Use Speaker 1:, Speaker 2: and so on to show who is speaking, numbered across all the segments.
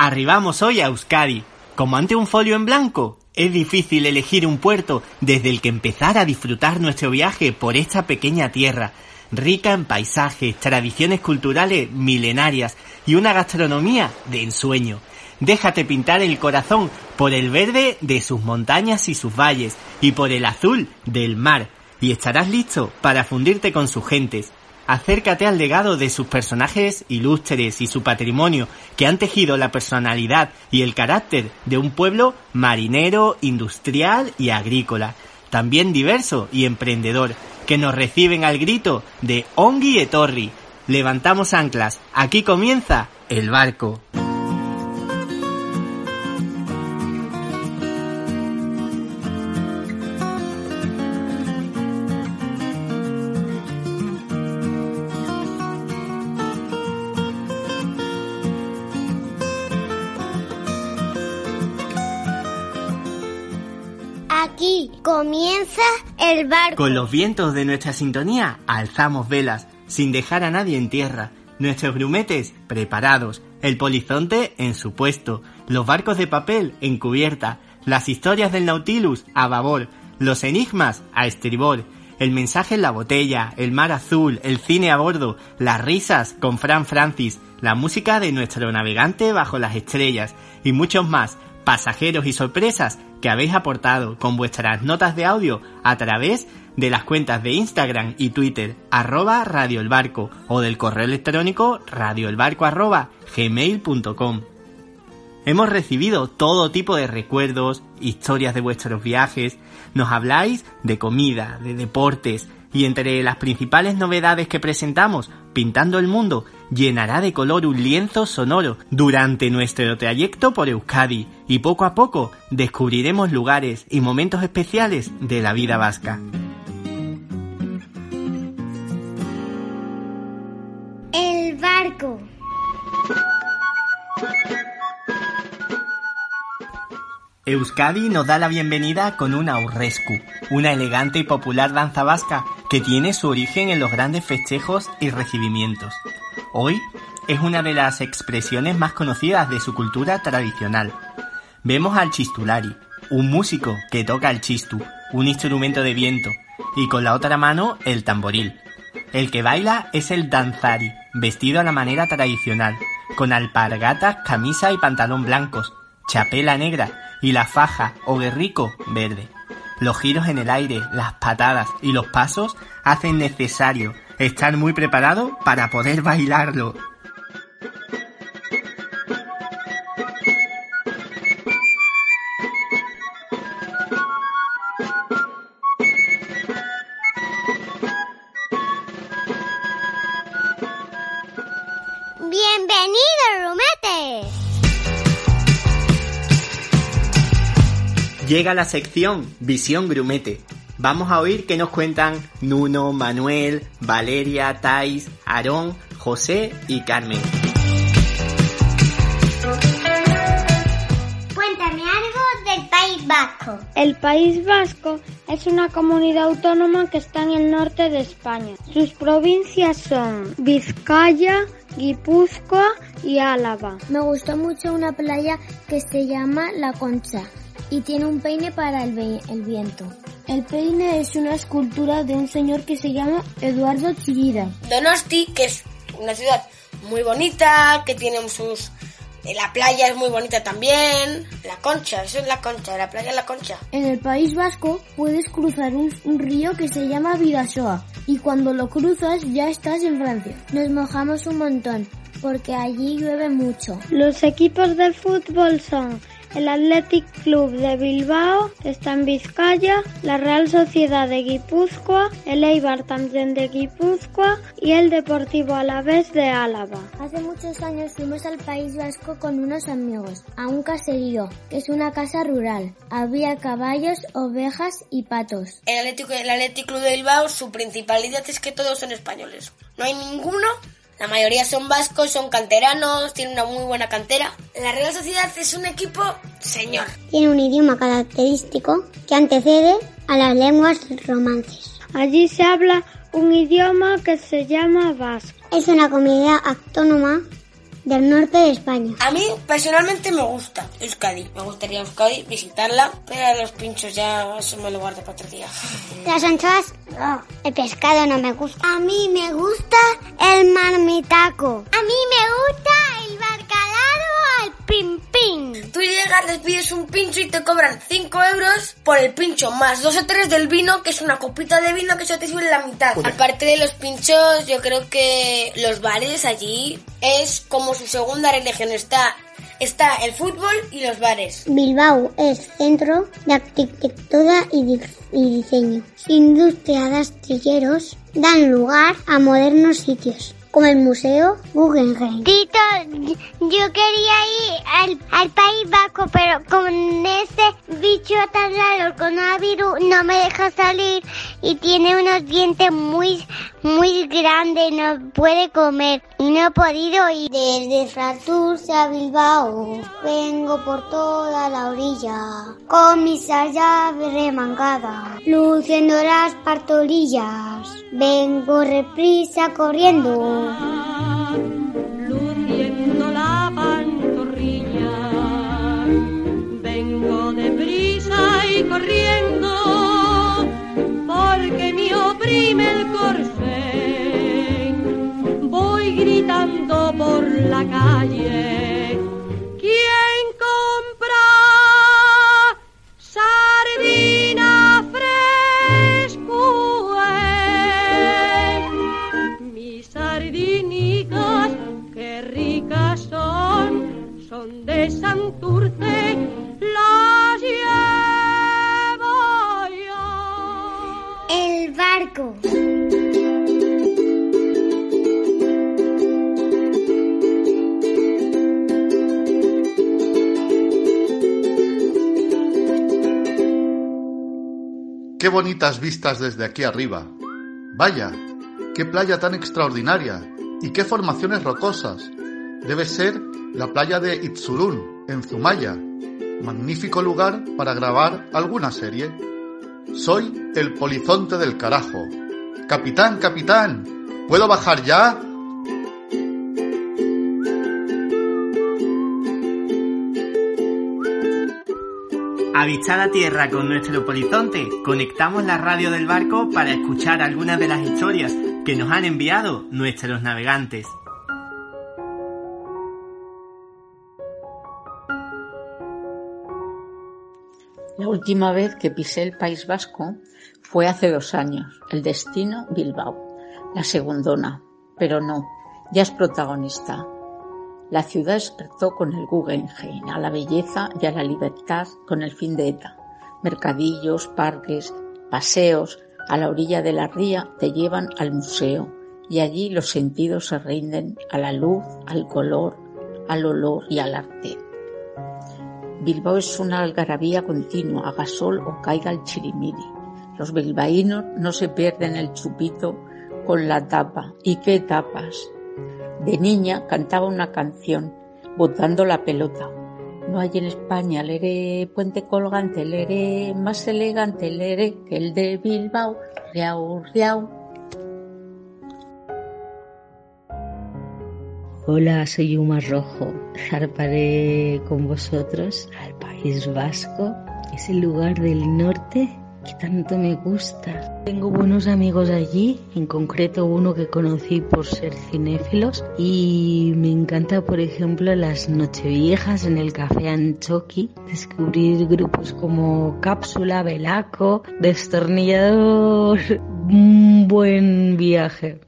Speaker 1: Arribamos hoy a Euskadi. Como ante un folio en blanco, es difícil elegir un puerto desde el que empezar a disfrutar nuestro viaje por esta pequeña tierra, rica en paisajes, tradiciones culturales milenarias y una gastronomía de ensueño. Déjate pintar el corazón por el verde de sus montañas y sus valles y por el azul del mar y estarás listo para fundirte con sus gentes. Acércate al legado de sus personajes ilustres y su patrimonio que han tejido la personalidad y el carácter de un pueblo marinero, industrial y agrícola, también diverso y emprendedor, que nos reciben al grito de Ongi Etorri. Levantamos anclas, aquí comienza el barco. Con los vientos de nuestra sintonía alzamos velas, sin dejar a nadie en tierra. Nuestros grumetes preparados, el polizonte en su puesto, los barcos de papel en cubierta, las historias del Nautilus a babor, los enigmas a estribor, el mensaje en la botella, el mar azul, el cine a bordo, las risas con Fran Francis, la música de nuestro navegante bajo las estrellas y muchos más pasajeros y sorpresas que habéis aportado con vuestras notas de audio a través de las cuentas de Instagram y Twitter arroba Radio o del correo electrónico radioelbarco. Hemos recibido todo tipo de recuerdos, historias de vuestros viajes, nos habláis de comida, de deportes, y entre las principales novedades que presentamos, Pintando el Mundo llenará de color un lienzo sonoro durante nuestro trayecto por Euskadi y poco a poco descubriremos lugares y momentos especiales de la vida vasca.
Speaker 2: El barco.
Speaker 1: Euskadi nos da la bienvenida con una aurrescu, una elegante y popular danza vasca que tiene su origen en los grandes festejos y recibimientos. Hoy es una de las expresiones más conocidas de su cultura tradicional. Vemos al chistulari, un músico que toca el chistu, un instrumento de viento, y con la otra mano el tamboril. El que baila es el danzari, vestido a la manera tradicional, con alpargatas, camisa y pantalón blancos, chapela negra y la faja o guerrico verde. Los giros en el aire, las patadas y los pasos hacen necesario estar muy preparado para poder bailarlo.
Speaker 2: Bienvenido, Rumete.
Speaker 1: Llega la sección Visión Grumete. Vamos a oír qué nos cuentan Nuno, Manuel, Valeria, Tais, Aarón, José y Carmen.
Speaker 2: Cuéntame algo del País Vasco.
Speaker 3: El País Vasco es una comunidad autónoma que está en el norte de España. Sus provincias son Vizcaya, Guipúzcoa y Álava.
Speaker 4: Me gustó mucho una playa que se llama La Concha y tiene un peine para el, el viento. El peine es una escultura de un señor que se llama Eduardo Chillida.
Speaker 5: Donosti, que es una ciudad muy bonita, que tiene sus... eh, La playa es muy bonita también. La Concha, eso es la Concha, la playa es la Concha.
Speaker 4: En el País Vasco puedes cruzar un, un río que se llama Vidasoa y cuando lo cruzas ya estás en Francia. Nos mojamos un montón porque allí llueve mucho.
Speaker 3: Los equipos de fútbol son el Athletic Club de Bilbao está en Vizcaya, la Real Sociedad de Guipúzcoa, el Eibar también de Guipúzcoa y el Deportivo Alavés de Álava.
Speaker 4: Hace muchos años fuimos al País Vasco con unos amigos, a un caserío, que es una casa rural. Había caballos, ovejas y patos.
Speaker 5: El Atlético, el Athletic Club de Bilbao, su principalidad es que todos son españoles. No hay ninguno la mayoría son vascos, son canteranos, tienen una muy buena cantera. La Real Sociedad es un equipo señor.
Speaker 2: Tiene un idioma característico que antecede a las lenguas romances.
Speaker 3: Allí se habla un idioma que se llama vasco.
Speaker 2: Es una comunidad autónoma del norte de España.
Speaker 5: A mí personalmente me gusta Euskadi. Me gustaría Euskadi visitarla, pero los pinchos ya eso me lo guardo para otro día.
Speaker 2: Las anchoas, no. El pescado no me gusta. A mí me gusta el marmitaco. A mí me gusta el bacalao al pim pim.
Speaker 5: Tú llegas, les pides un pincho y te cobran 5 euros por el pincho, más dos o tres del vino, que es una copita de vino que se te sube la mitad. Aparte de los pinchos, yo creo que los bares allí es como su segunda religión. Está, está el fútbol y los bares.
Speaker 2: Bilbao es centro de arquitectura y, di- y diseño. Su industria de astilleros dan lugar a modernos sitios, como el Museo Guggenheim. Tito, yo quería ir al, al País Vasco, pero con ese bicho tan raro, el coronavirus, no me deja salir y tiene unos dientes muy, muy grandes, no puede comer y no he podido ir. Desde Fraturce a Bilbao, vengo por toda la orilla, con mis llaves remangadas, luciendo las partolillas, vengo reprisa corriendo.
Speaker 6: Luciendo la pantorrilla. Vengo deprisa y corriendo porque me oprime el corsé. Voy gritando por la calle.
Speaker 7: Vistas desde aquí arriba. Vaya, qué playa tan extraordinaria y qué formaciones rocosas. Debe ser la playa de Itzurún, en Zumaya. Magnífico lugar para grabar alguna serie. Soy el polizonte del carajo. Capitán, capitán, ¿puedo bajar ya?
Speaker 1: Avistada tierra con nuestro polizonte, conectamos la radio del barco para escuchar algunas de las historias que nos han enviado nuestros navegantes.
Speaker 8: La última vez que pisé el País Vasco fue hace dos años. El destino Bilbao. La segundona. Pero no, ya es protagonista. La ciudad despertó con el Guggenheim, a la belleza y a la libertad con el fin de ETA. Mercadillos, parques, paseos a la orilla de la ría te llevan al museo y allí los sentidos se rinden a la luz, al color, al olor y al arte. Bilbao es una algarabía continua, haga sol o caiga el chirimiri. Los bilbaínos no se pierden el chupito con la tapa. ¿Y qué tapas? De niña cantaba una canción, botando la pelota. No hay en España leré puente colgante, leré más elegante, leré que el de Bilbao, riau, riau.
Speaker 9: Hola, soy Uma Rojo. Zarparé con vosotros al País Vasco, ese lugar del norte tanto me gusta. Tengo buenos amigos allí, en concreto uno que conocí por ser cinéfilos y me encanta, por ejemplo, las nocheviejas en el café Anchoqui, descubrir grupos como Cápsula, Velaco, Destornillador. Un buen viaje.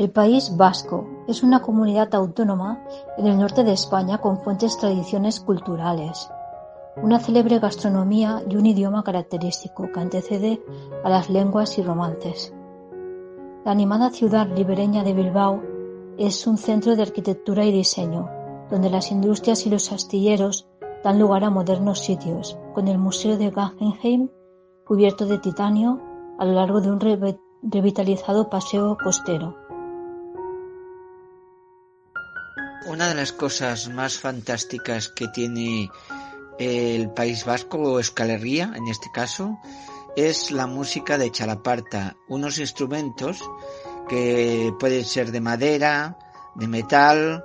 Speaker 10: El País Vasco es una comunidad autónoma en el norte de España con fuentes tradiciones culturales, una célebre gastronomía y un idioma característico que antecede a las lenguas y romances. La animada ciudad ribereña de Bilbao es un centro de arquitectura y diseño, donde las industrias y los astilleros dan lugar a modernos sitios, con el Museo de Guggenheim cubierto de titanio a lo largo de un revitalizado paseo costero.
Speaker 11: Una de las cosas más fantásticas que tiene el País Vasco o Euskal en este caso es la música de chalaparta, unos instrumentos que pueden ser de madera, de metal,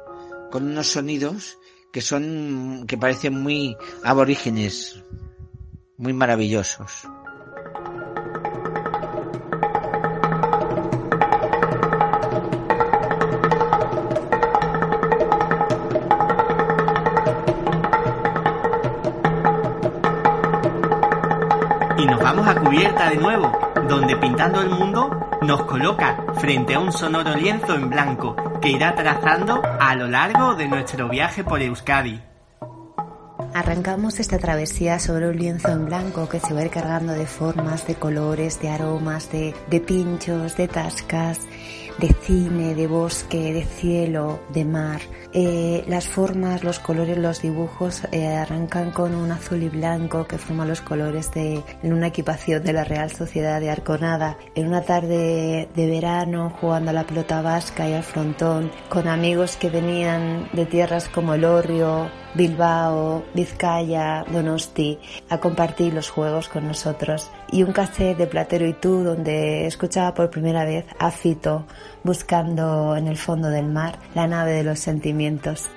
Speaker 11: con unos sonidos que son que parecen muy aborígenes, muy maravillosos.
Speaker 1: De nuevo, donde pintando el mundo nos coloca frente a un sonoro lienzo en blanco que irá trazando a lo largo de nuestro viaje por Euskadi.
Speaker 12: Arrancamos esta travesía sobre un lienzo en blanco que se va a ir cargando de formas, de colores, de aromas, de pinchos, de tascas de cine, de bosque, de cielo, de mar. Eh, las formas, los colores, los dibujos eh, arrancan con un azul y blanco que forma los colores de en una equipación de la Real Sociedad de Arconada. En una tarde de verano jugando a la pelota vasca y al frontón con amigos que venían de tierras como el Orrio, Bilbao, Vizcaya, Donosti a compartir los juegos con nosotros. Y un cassette de Platero y tú donde escuchaba por primera vez a Fito buscando en el fondo del mar la nave de los sentimientos.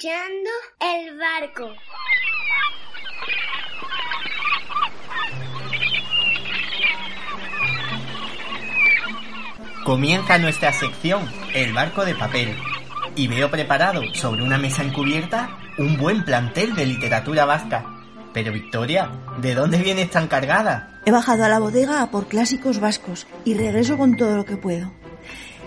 Speaker 2: Escuchando el barco.
Speaker 1: Comienza nuestra sección, el barco de papel. Y veo preparado sobre una mesa encubierta un buen plantel de literatura vasca. Pero Victoria, ¿de dónde vienes tan cargada?
Speaker 13: He bajado a la bodega a por clásicos vascos y regreso con todo lo que puedo.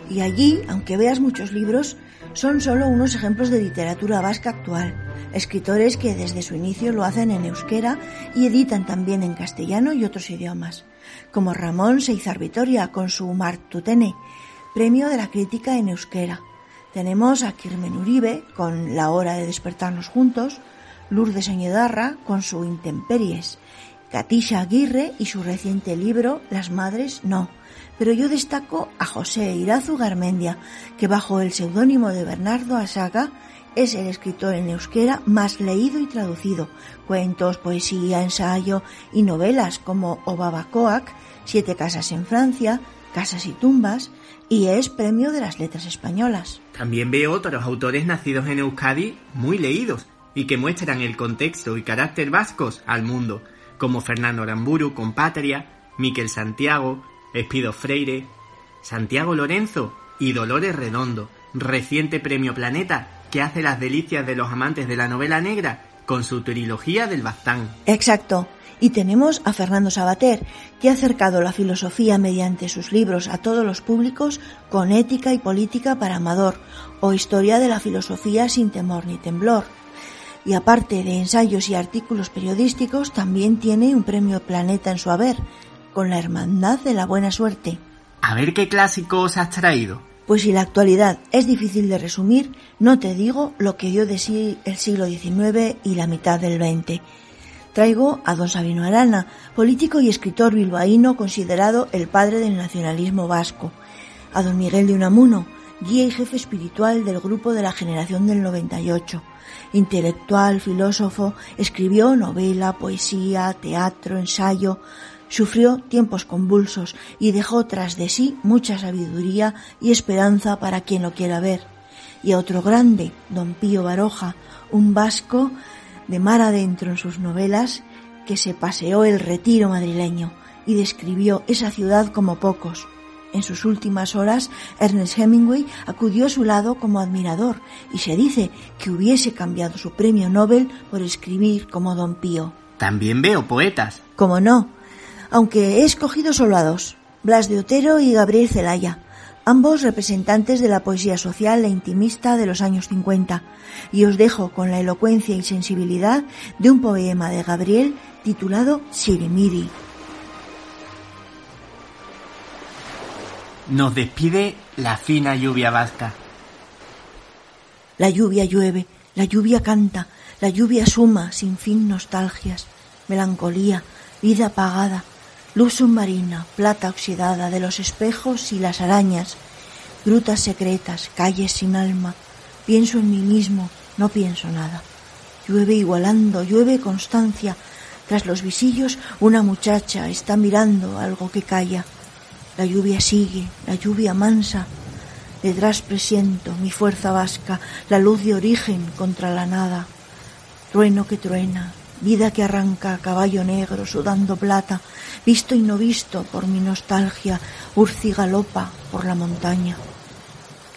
Speaker 13: Y allí, aunque veas muchos libros, son solo unos ejemplos de literatura vasca actual. Escritores que desde su inicio lo hacen en euskera y editan también en castellano y otros idiomas, como Ramón Seizar Vitoria con su Martutene, premio de la crítica en euskera. Tenemos a Kirmen Uribe con La hora de despertarnos juntos, Lourdes Oñedarra con su Intemperies, Katisha Aguirre y su reciente libro Las madres no. Pero yo destaco a José Irazu Garmendia, que bajo el seudónimo de Bernardo Asaga es el escritor en euskera más leído y traducido. Cuentos, poesía, ensayo y novelas como Obabacoac, Siete casas en Francia, Casas y tumbas, y es premio de las letras españolas.
Speaker 1: También veo otros autores nacidos en Euskadi muy leídos y que muestran el contexto y carácter vascos al mundo, como Fernando Aramburu con Patria, Miquel Santiago, Espido Freire, Santiago Lorenzo y Dolores Redondo, reciente premio Planeta que hace las delicias de los amantes de la novela negra con su trilogía del Baztán.
Speaker 13: Exacto. Y tenemos a Fernando Sabater, que ha acercado la filosofía mediante sus libros a todos los públicos con ética y política para amador, o historia de la filosofía sin temor ni temblor. Y aparte de ensayos y artículos periodísticos, también tiene un premio Planeta en su haber, con la Hermandad de la Buena Suerte.
Speaker 1: A ver qué clásicos has traído.
Speaker 13: Pues si la actualidad es difícil de resumir, no te digo lo que dio de sí el siglo XIX y la mitad del XX. Traigo a don Sabino Arana, político y escritor bilbaíno considerado el padre del nacionalismo vasco, a don Miguel de Unamuno, guía y jefe espiritual del grupo de la generación del 98. Intelectual, filósofo, escribió novela, poesía, teatro, ensayo, sufrió tiempos convulsos y dejó tras de sí mucha sabiduría y esperanza para quien lo quiera ver. Y a otro grande, don Pío Baroja, un vasco de mar adentro en sus novelas, que se paseó el retiro madrileño y describió esa ciudad como pocos. En sus últimas horas, Ernest Hemingway acudió a su lado como admirador y se dice que hubiese cambiado su premio Nobel por escribir como Don Pío.
Speaker 1: También veo poetas.
Speaker 13: Como no, aunque he escogido solo a dos, Blas de Otero y Gabriel Celaya, ambos representantes de la poesía social e intimista de los años 50, y os dejo con la elocuencia y sensibilidad de un poema de Gabriel titulado Sirimiri.
Speaker 1: Nos despide la fina lluvia vasca.
Speaker 13: La lluvia llueve, la lluvia canta, la lluvia suma sin fin nostalgias, melancolía, vida apagada, luz submarina, plata oxidada de los espejos y las arañas, grutas secretas, calles sin alma. Pienso en mí mismo, no pienso nada. Llueve igualando, llueve constancia. Tras los visillos una muchacha está mirando algo que calla. La lluvia sigue, la lluvia mansa. Detrás presiento mi fuerza vasca, la luz de origen contra la nada. Trueno que truena, vida que arranca a caballo negro sudando plata, visto y no visto por mi nostalgia, urci galopa por la montaña.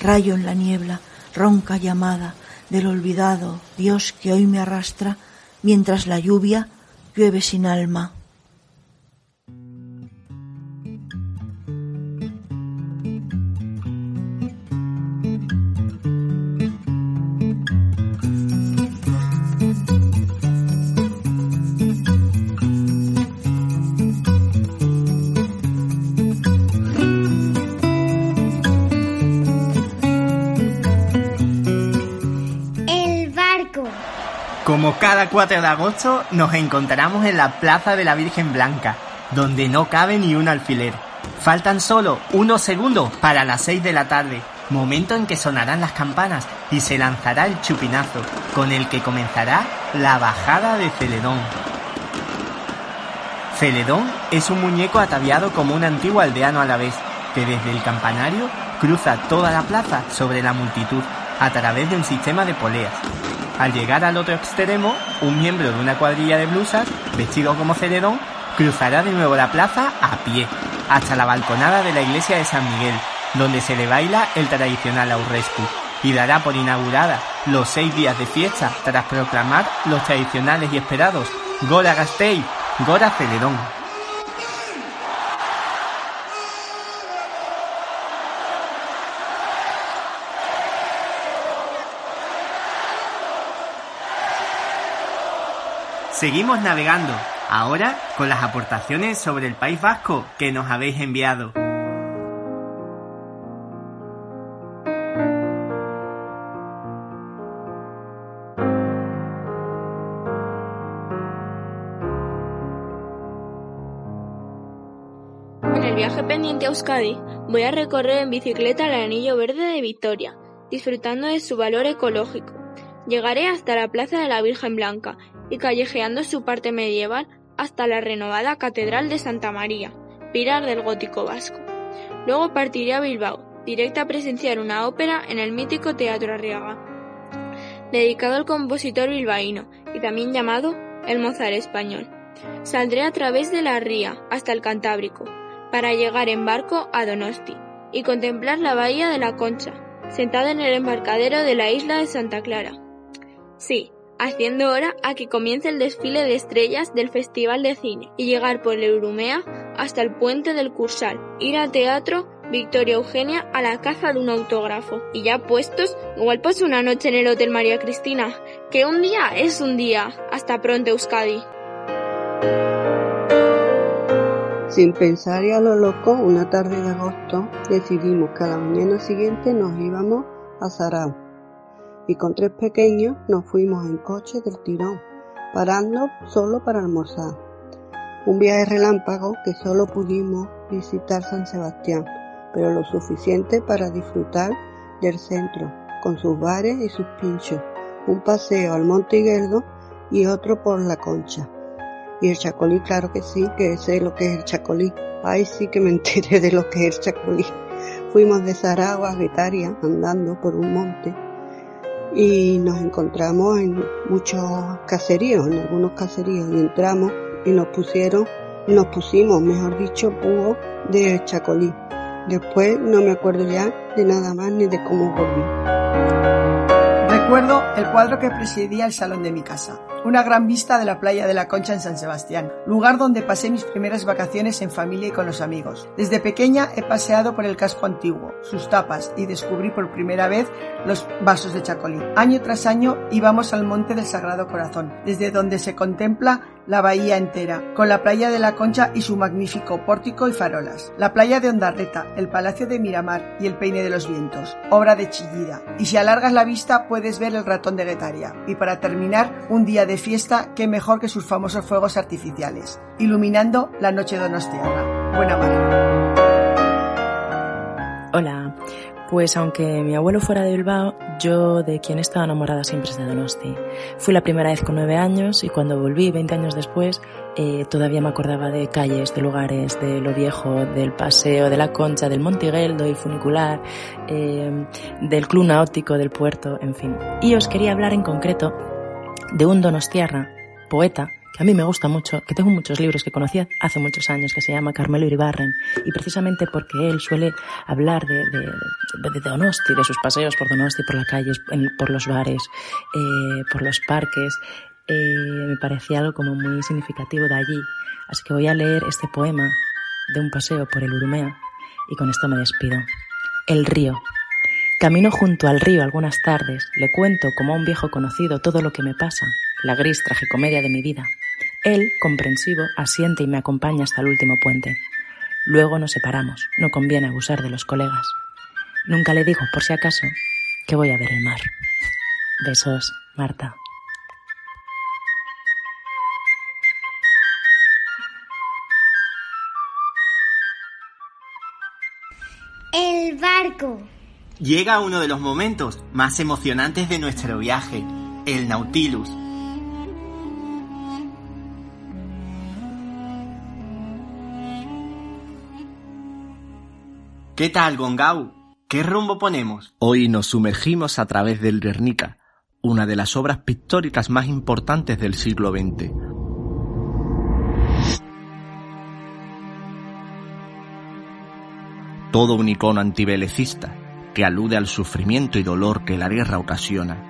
Speaker 13: Rayo en la niebla, ronca llamada del olvidado Dios que hoy me arrastra, mientras la lluvia llueve sin alma.
Speaker 1: 4 de agosto nos encontramos en la Plaza de la Virgen Blanca, donde no cabe ni un alfiler. Faltan solo unos segundos para las 6 de la tarde, momento en que sonarán las campanas y se lanzará el chupinazo, con el que comenzará la bajada de Celedón. Celedón es un muñeco ataviado como un antiguo aldeano a la vez, que desde el campanario cruza toda la plaza sobre la multitud a través de un sistema de poleas. Al llegar al otro extremo, un miembro de una cuadrilla de blusas, vestido como Celedón, cruzará de nuevo la plaza a pie, hasta la balconada de la iglesia de San Miguel, donde se le baila el tradicional aurrescu, y dará por inaugurada los seis días de fiesta tras proclamar los tradicionales y esperados Gora Gastei, Gora Celedón. Seguimos navegando, ahora con las aportaciones sobre el País Vasco que nos habéis enviado.
Speaker 14: En el viaje pendiente a Euskadi voy a recorrer en bicicleta el anillo verde de Vitoria, disfrutando de su valor ecológico. Llegaré hasta la Plaza de la Virgen Blanca y callejeando su parte medieval hasta la renovada Catedral de Santa María, pilar del gótico vasco. Luego partiré a Bilbao, directa a presenciar una ópera en el mítico Teatro Arriaga, dedicado al compositor bilbaíno y también llamado el Mozart español. Saldré a través de la Ría hasta el Cantábrico, para llegar en barco a Donosti y contemplar la bahía de la Concha, sentada en el embarcadero de la isla de Santa Clara. Sí, haciendo hora a que comience el desfile de estrellas del Festival de Cine y llegar por Eurumea hasta el puente del Cursal, ir al teatro Victoria Eugenia a la caza de un autógrafo. Y ya puestos, igual paso una noche en el Hotel María Cristina, que un día es un día. Hasta pronto, Euskadi.
Speaker 15: Sin pensar y a lo loco, una tarde de agosto decidimos que a la mañana siguiente nos íbamos a Zarao y con tres pequeños nos fuimos en coche del tirón parando solo para almorzar. Un viaje relámpago que solo pudimos visitar San Sebastián, pero lo suficiente para disfrutar del centro, con sus bares y sus pinchos, un paseo al Monte Higuerdo y otro por la Concha. Y el Chacolí, claro que sí, que sé lo que es el Chacolí. Ay, sí que me enteré de lo que es el Chacolí. Fuimos de Saragua a Guetaria andando por un monte y nos encontramos en muchos caseríos, en algunos caseríos, y entramos y nos pusieron, nos pusimos, mejor dicho, jugo de chacolí. Después no me acuerdo ya de nada más ni de cómo volví.
Speaker 16: Recuerdo el cuadro que presidía el salón de mi casa. Una gran vista de la playa de la Concha en San Sebastián, lugar donde pasé mis primeras vacaciones en familia y con los amigos. Desde pequeña he paseado por el casco antiguo, sus tapas y descubrí por primera vez los vasos de chacolí. Año tras año íbamos al Monte del Sagrado Corazón, desde donde se contempla la bahía entera, con la playa de la Concha y su magnífico pórtico y farolas, la playa de Ondarreta, el Palacio de Miramar y el Peine de los Vientos, obra de Chillida. Y si alargas la vista puedes ver el ratón de Guetaria. Y para terminar, un día de fiesta, qué mejor que sus famosos fuegos artificiales, iluminando la noche donostiarra. Buena mar.
Speaker 17: Hola, pues aunque mi abuelo fuera de Bilbao, yo de quien estaba enamorada siempre es de Donosti. Fui la primera vez con nueve años y cuando volví, 20 años después, eh, todavía me acordaba de calles, de lugares, de lo viejo, del paseo, de la concha, del Montigueldo y funicular, eh, del club náutico, del puerto, en fin. Y os quería hablar en concreto de un donostiarra, poeta, que a mí me gusta mucho, que tengo muchos libros que conocí hace muchos años, que se llama Carmelo Iribarren, y precisamente porque él suele hablar de, de, de, Donosti, de sus paseos por Donosti, por las calles, por los bares, eh, por los parques, eh, me parecía algo como muy significativo de allí. Así que voy a leer este poema de un paseo por el Urumea, y con esto me despido. El río. Camino junto al río algunas tardes, le cuento como a un viejo conocido todo lo que me pasa, la gris tragicomedia de mi vida. Él, comprensivo, asiente y me acompaña hasta el último puente. Luego nos separamos, no conviene abusar de los colegas. Nunca le digo, por si acaso, que voy a ver el mar. Besos, Marta.
Speaker 2: El barco.
Speaker 1: Llega uno de los momentos más emocionantes de nuestro viaje, el Nautilus. ¿Qué tal, Gongau? ¿Qué rumbo ponemos?
Speaker 18: Hoy nos sumergimos a través del Guernica, una de las obras pictóricas más importantes del siglo XX. Todo un icono antibelecista que alude al sufrimiento y dolor que la guerra ocasiona.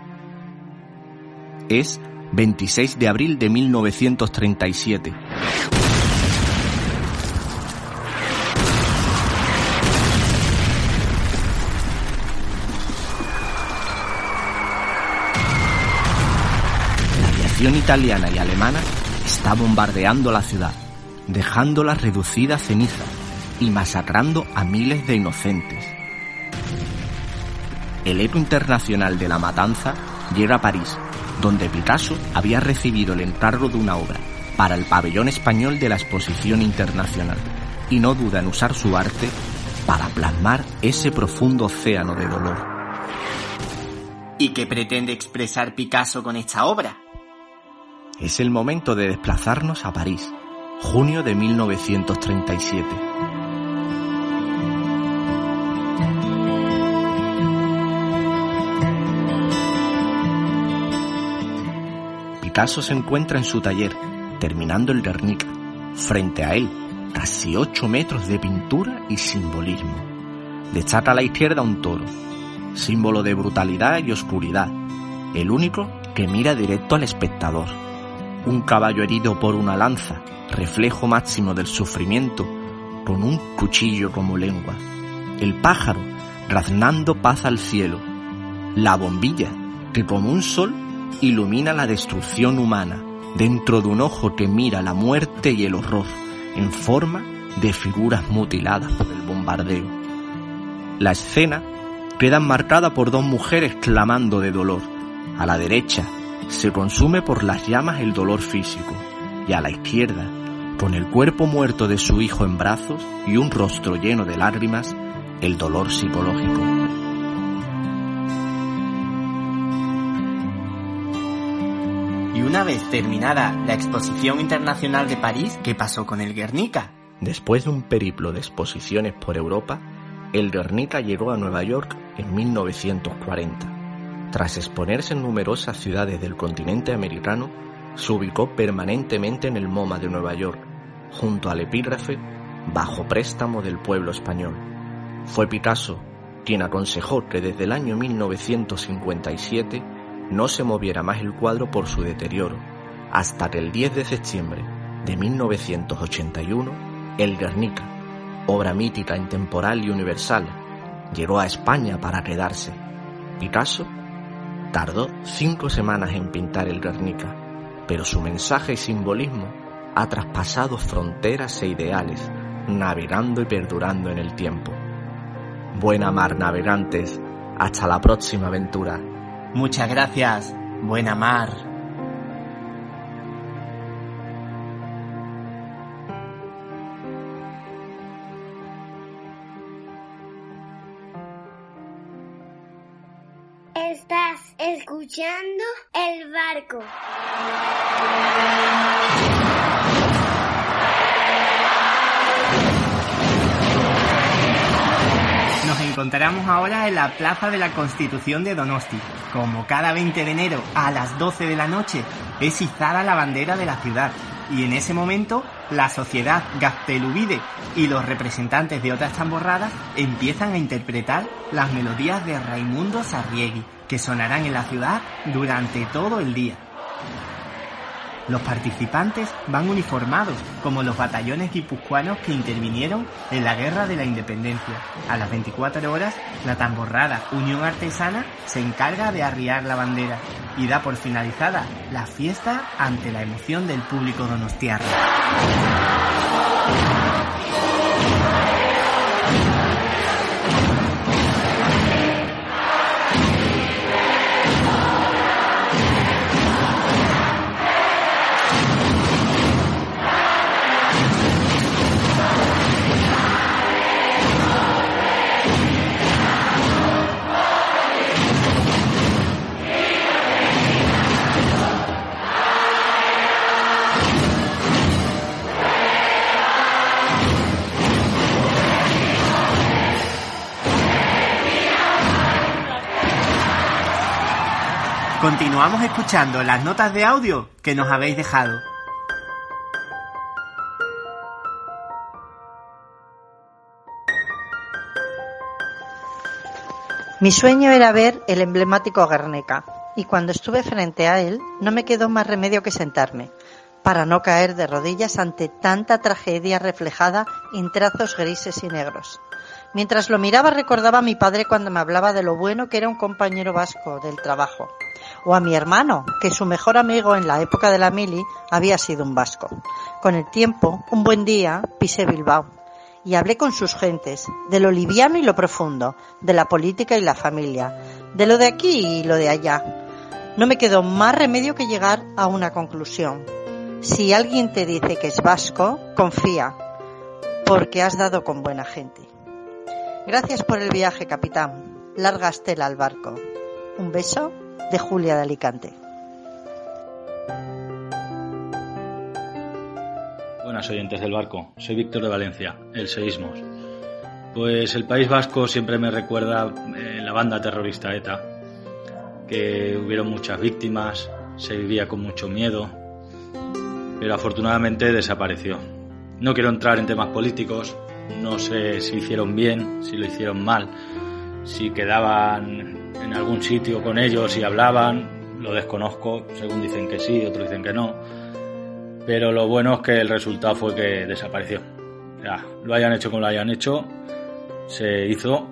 Speaker 18: Es 26 de abril de 1937. Aviación italiana y alemana está bombardeando la ciudad, dejándola reducida a ceniza y masacrando a miles de inocentes. El eco internacional de la matanza llega a París, donde Picasso había recibido el encargo de una obra para el pabellón español de la exposición internacional y no duda en usar su arte para plasmar ese profundo océano de dolor.
Speaker 1: ¿Y qué pretende expresar Picasso con esta obra?
Speaker 18: Es el momento de desplazarnos a París, junio de 1937. Picasso se encuentra en su taller, terminando el Guernica. Frente a él, casi 8 metros de pintura y simbolismo. Destaca a la izquierda un toro, símbolo de brutalidad y oscuridad, el único que mira directo al espectador. Un caballo herido por una lanza, reflejo máximo del sufrimiento, con un cuchillo como lengua. El pájaro, raznando paz al cielo. La bombilla, que como un sol ilumina la destrucción humana dentro de un ojo que mira la muerte y el horror en forma de figuras mutiladas por el bombardeo. La escena queda marcada por dos mujeres clamando de dolor. A la derecha, se consume por las llamas el dolor físico y a la izquierda, con el cuerpo muerto de su hijo en brazos y un rostro lleno de lágrimas, el dolor psicológico.
Speaker 1: Y una vez terminada la Exposición Internacional de París, ¿qué pasó con el Guernica?
Speaker 18: Después de un periplo de exposiciones por Europa, el Guernica llegó a Nueva York en 1940. Tras exponerse en numerosas ciudades del continente americano, se ubicó permanentemente en el MoMA de Nueva York, junto al epígrafe Bajo préstamo del pueblo español. Fue Picasso quien aconsejó que desde el año 1957 no se moviera más el cuadro por su deterioro, hasta que el 10 de septiembre de 1981, el Guernica, obra mítica, intemporal y universal, llegó a España para quedarse. Picasso tardó cinco semanas en pintar el Guernica, pero su mensaje y simbolismo ha traspasado fronteras e ideales, navegando y perdurando en el tiempo. Buena mar, navegantes. Hasta la próxima aventura.
Speaker 1: Muchas gracias. Buena mar.
Speaker 2: El barco.
Speaker 1: Nos encontramos ahora en la Plaza de la Constitución de Donosti. Como cada 20 de enero a las 12 de la noche es izada la bandera de la ciudad. Y en ese momento la sociedad Gaztelubide y los representantes de otras tamborradas empiezan a interpretar las melodías de Raimundo Sarriegui, que sonarán en la ciudad durante todo el día. Los participantes van uniformados como los batallones guipuzcoanos que intervinieron en la Guerra de la Independencia. A las 24 horas, la tamborrada Unión Artesana se encarga de arriar la bandera y da por finalizada la fiesta ante la emoción del público donostiarra. Continuamos escuchando las notas de audio que nos habéis dejado.
Speaker 19: Mi sueño era ver el emblemático Guernica, y cuando estuve frente a él no me quedó más remedio que sentarme, para no caer de rodillas ante tanta tragedia reflejada en trazos grises y negros. Mientras lo miraba recordaba a mi padre cuando me hablaba de lo bueno que era un compañero vasco del trabajo, o a mi hermano, que su mejor amigo en la época de la mili había sido un vasco. Con el tiempo, un buen día, pisé Bilbao y hablé con sus gentes, de lo liviano y lo profundo, de la política y la familia, de lo de aquí y lo de allá. No me quedó más remedio que llegar a una conclusión. Si alguien te dice que es vasco, confía, porque has dado con buena gente. Gracias por el viaje, capitán. Larga estela al barco. Un beso de Julia de Alicante.
Speaker 20: Buenas oyentes del barco, soy Víctor de Valencia, el Seísmos. Pues el País Vasco siempre me recuerda eh, la banda terrorista ETA, que hubieron muchas víctimas, se vivía con mucho miedo, pero afortunadamente desapareció. No quiero entrar en temas políticos, no sé si hicieron bien, si lo hicieron mal, si quedaban en algún sitio con ellos y hablaban, lo desconozco, según dicen que sí, otros dicen que no pero lo bueno es que el resultado fue que desapareció. Ya, lo hayan hecho como lo hayan hecho, se hizo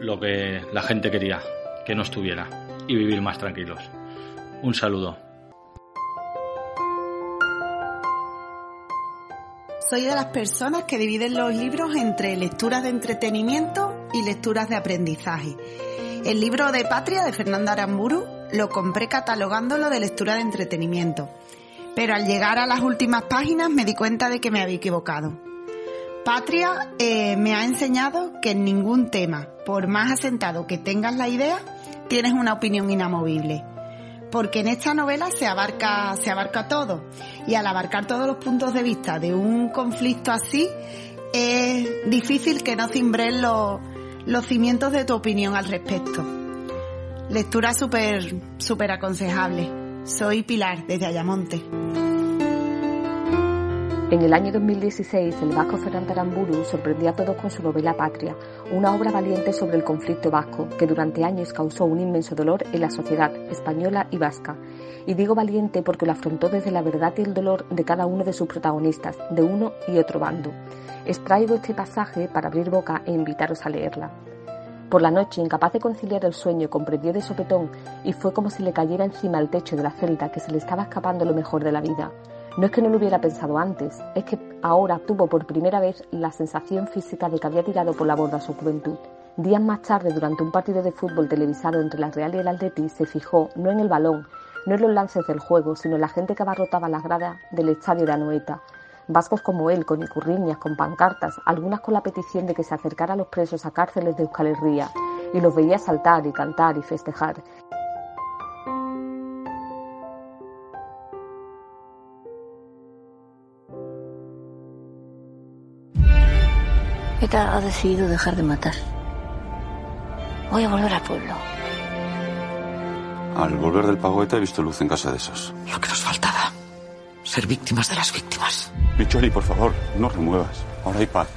Speaker 20: lo que la gente quería, que no estuviera y vivir más tranquilos. Un saludo.
Speaker 21: Soy de las personas que dividen los libros entre lecturas de entretenimiento y lecturas de aprendizaje. El libro de Patria de Fernanda Aramburu lo compré catalogándolo de lectura de entretenimiento, pero al llegar a las últimas páginas me di cuenta de que me había equivocado. Patria eh, me ha enseñado que en ningún tema, por más asentado que tengas la idea, tienes una opinión inamovible. Porque en esta novela se abarca, se abarca todo. Y al abarcar todos los puntos de vista de un conflicto así, es difícil que no cimbren los, los cimientos de tu opinión al respecto. Lectura súper, súper aconsejable. Soy Pilar, desde Ayamonte.
Speaker 22: En el año 2016, el vasco Ferran Aramburu sorprendió a todos con su novela Patria, una obra valiente sobre el conflicto vasco que durante años causó un inmenso dolor en la sociedad española y vasca. Y digo valiente porque lo afrontó desde la verdad y el dolor de cada uno de sus protagonistas, de uno y otro bando. Extraigo este pasaje para abrir boca e invitaros a leerla. Por la noche, incapaz de conciliar el sueño, comprendió de sopetón y fue como si le cayera encima el techo de la celda que se le estaba escapando lo mejor de la vida. No es que no lo hubiera pensado antes, es que ahora tuvo por primera vez la sensación física de que había tirado por la borda su juventud. Días más tarde, durante un partido de fútbol televisado entre la Real y el Atleti, se fijó no en el balón, no en los lances del juego, sino en la gente que abarrotaba las gradas del estadio de Anoeta. Vascos como él, con icurriñas, con pancartas, algunas con la petición de que se acercara a los presos a cárceles de Euskal Herria, y los veía saltar y cantar y festejar.
Speaker 23: ETA ha decidido dejar de matar. Voy a volver al pueblo.
Speaker 24: Al volver del pago ETA he visto luz en casa de esos.
Speaker 23: Lo que nos faltaba. Ser víctimas de las víctimas.
Speaker 24: Micholi, por favor, no remuevas. Ahora hay paz.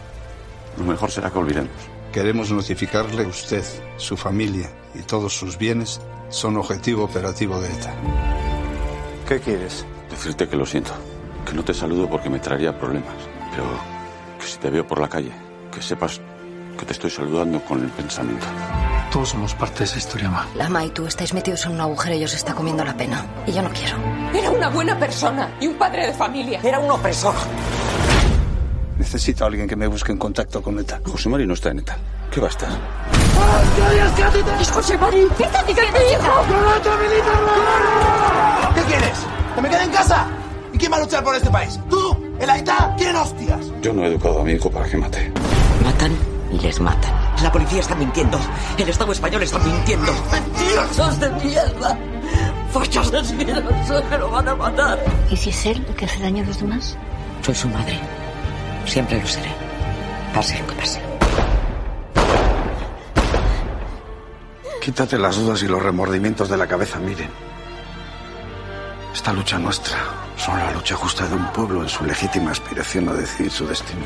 Speaker 24: Lo mejor será que olvidemos.
Speaker 25: Queremos notificarle usted, su familia y todos sus bienes son objetivo operativo de ETA. ¿Qué quieres?
Speaker 24: Decirte que lo siento. Que no te saludo porque me traería problemas. Pero que si te veo por la calle, que sepas que te estoy saludando con el pensamiento.
Speaker 25: Todos somos parte de esa historia, ma.
Speaker 23: Lama y tú estáis metidos en un agujero y os está comiendo la pena. Y yo no quiero.
Speaker 26: Era una buena persona y un padre de familia.
Speaker 25: Era un opresor. Necesito a alguien que me busque en contacto con ETA.
Speaker 24: José Mari no está en ETA. ¿Qué va a estar?
Speaker 26: ¡Es José Mari! ¡Está mi hijo!
Speaker 27: ¿Qué quieres? ¿Que me quede en casa? ¿Y quién va a luchar por este país? ¿Tú? ¿El Aita? ¿Quién hostias?
Speaker 24: Yo no he educado a mi hijo para que mate.
Speaker 23: Matan y les matan. La policía está mintiendo. El Estado español está mintiendo. ¡Mentirosos de mierda! ¡Fachos asquerosos! ¡Me lo van a matar! ¿Y si es él el que hace daño a los demás? Soy su madre. Siempre lo seré. Pase lo que pase.
Speaker 25: Quítate las dudas y los remordimientos de la cabeza, miren. Esta lucha nuestra son la lucha justa de un pueblo en su legítima aspiración a decidir su destino.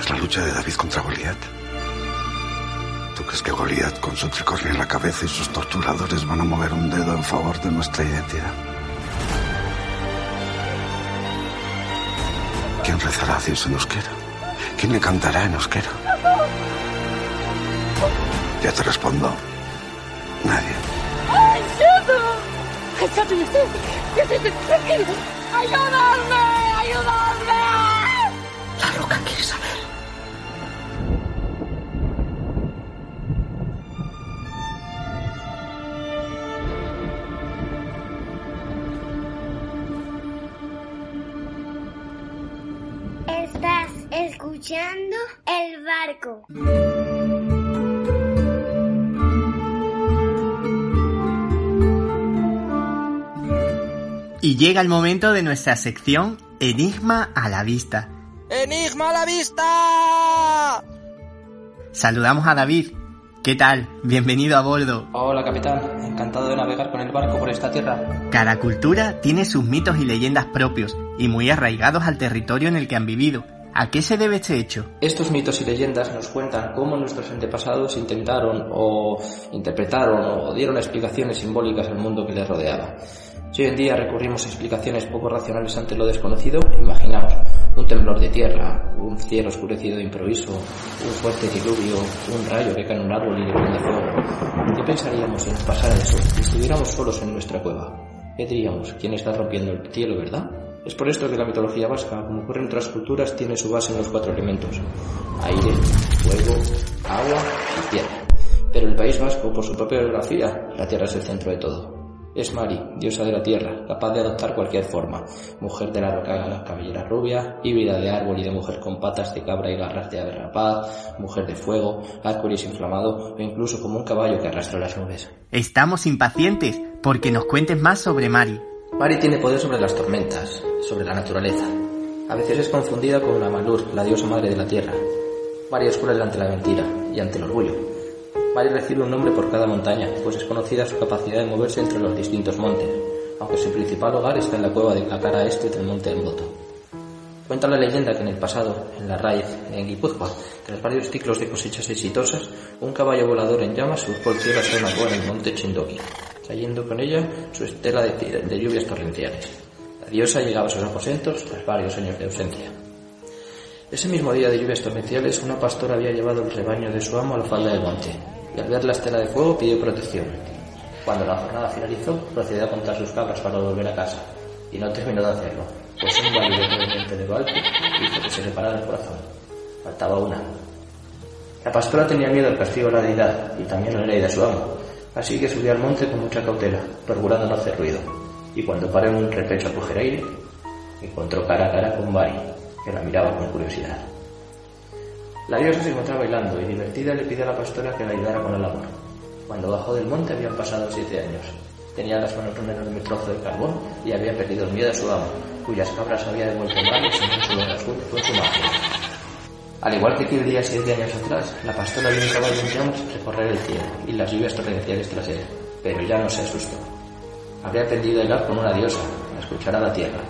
Speaker 25: Es la lucha de David contra Goliat. ¿Tú crees que Goliat, con su tricornio en la cabeza y sus torturadores, van a mover un dedo en favor de nuestra identidad? ¿Quién rezará a Dios en? ¿Quién le cantará en euskera? Ya te respondo. Nadie.
Speaker 26: ¡Ayúdame! ¡Ayúdame!
Speaker 23: La
Speaker 2: barco.
Speaker 1: Y llega el momento de nuestra sección Enigma a la vista.
Speaker 27: ¡Enigma a la vista!
Speaker 1: Saludamos a David. ¿Qué tal? Bienvenido a bordo.
Speaker 28: Hola capitán, encantado de navegar con el barco por esta tierra.
Speaker 1: Cada cultura tiene sus mitos y leyendas propios y muy arraigados al territorio en el que han vivido. ¿A qué se debe este hecho?
Speaker 28: Estos mitos y leyendas nos cuentan cómo nuestros antepasados intentaron o interpretaron o dieron explicaciones simbólicas al mundo que les rodeaba. Si hoy en día recurrimos a explicaciones poco racionales ante lo desconocido, imaginamos un temblor de tierra, un cielo oscurecido de improviso, un fuerte diluvio, un rayo que cae en un árbol y le prende fuego. ¿Qué pensaríamos si nos pasara eso y estuviéramos solos en nuestra cueva? ¿Qué diríamos? ¿Quién está rompiendo el cielo, verdad? Es por esto que la mitología vasca, como ocurre en otras culturas, tiene su base en los cuatro elementos. Aire, fuego, agua y tierra. Pero el País Vasco, por su propia geografía, la tierra es el centro de todo. Es Mari, diosa de la tierra, capaz de adoptar cualquier forma. Mujer de la roca cabellera rubia, híbrida de árbol y de mujer con patas de cabra y garras de ave rapaz, mujer de fuego, arcoíris inflamado o incluso como un caballo que arrastra las nubes.
Speaker 1: Estamos impacientes porque nos cuentes más sobre Mari.
Speaker 28: Mari tiene poder sobre las tormentas, sobre la naturaleza. A veces es confundida con Amalur, la diosa madre de la tierra. Es cruel ante la mentira y ante el orgullo. Mari recibe un nombre por cada montaña, pues es conocida su capacidad de moverse entre los distintos montes, aunque su principal hogar está en la cueva de la cara este del monte Emboto. Cuenta la leyenda que en el pasado, en la raíz, en Guipúzcoa, tras varios ciclos de cosechas exitosas, un caballo volador en llamas surcó el cielo hasta una cueva en el monte Chindoki, trayendo con ella su estela de lluvias torrenciales. La diosa llegaba a sus aposentos tras varios años de ausencia. Ese mismo día de lluvias torrenciales, una pastora había llevado el rebaño de su amo a la falda del monte, y al ver la estela de fuego pidió protección. Cuando la jornada finalizó, procedió a contar sus cabras para volver a casa, y no terminó de hacerlo, pues un baile proveniente de lo alto hizo que se le parara el corazón. Faltaba una. La pastora tenía miedo al castigo de la deidad, y también la ley de su amo, así que subió al monte con mucha cautela, procurando no hacer ruido, y cuando paró en un repecho a coger aire, encontró cara a cara con Bari, que la miraba con curiosidad. La diosa se encontraba bailando y divertida le pidió a la pastora que la ayudara con el amor. Cuando bajó del monte habían pasado siete años. Tenía en las manos un enorme trozo de carbón y había perdido el miedo a su amo, cuyas cabras había devuelto malos en un solo asunto con su magia. Al igual que aquel día siete años atrás, la pastora vio un caballo en recorrer el cielo y las lluvias torrenciales tras él, pero ya no se asustó. Habría aprendido a hilar con una diosa, a escuchar a la tierra.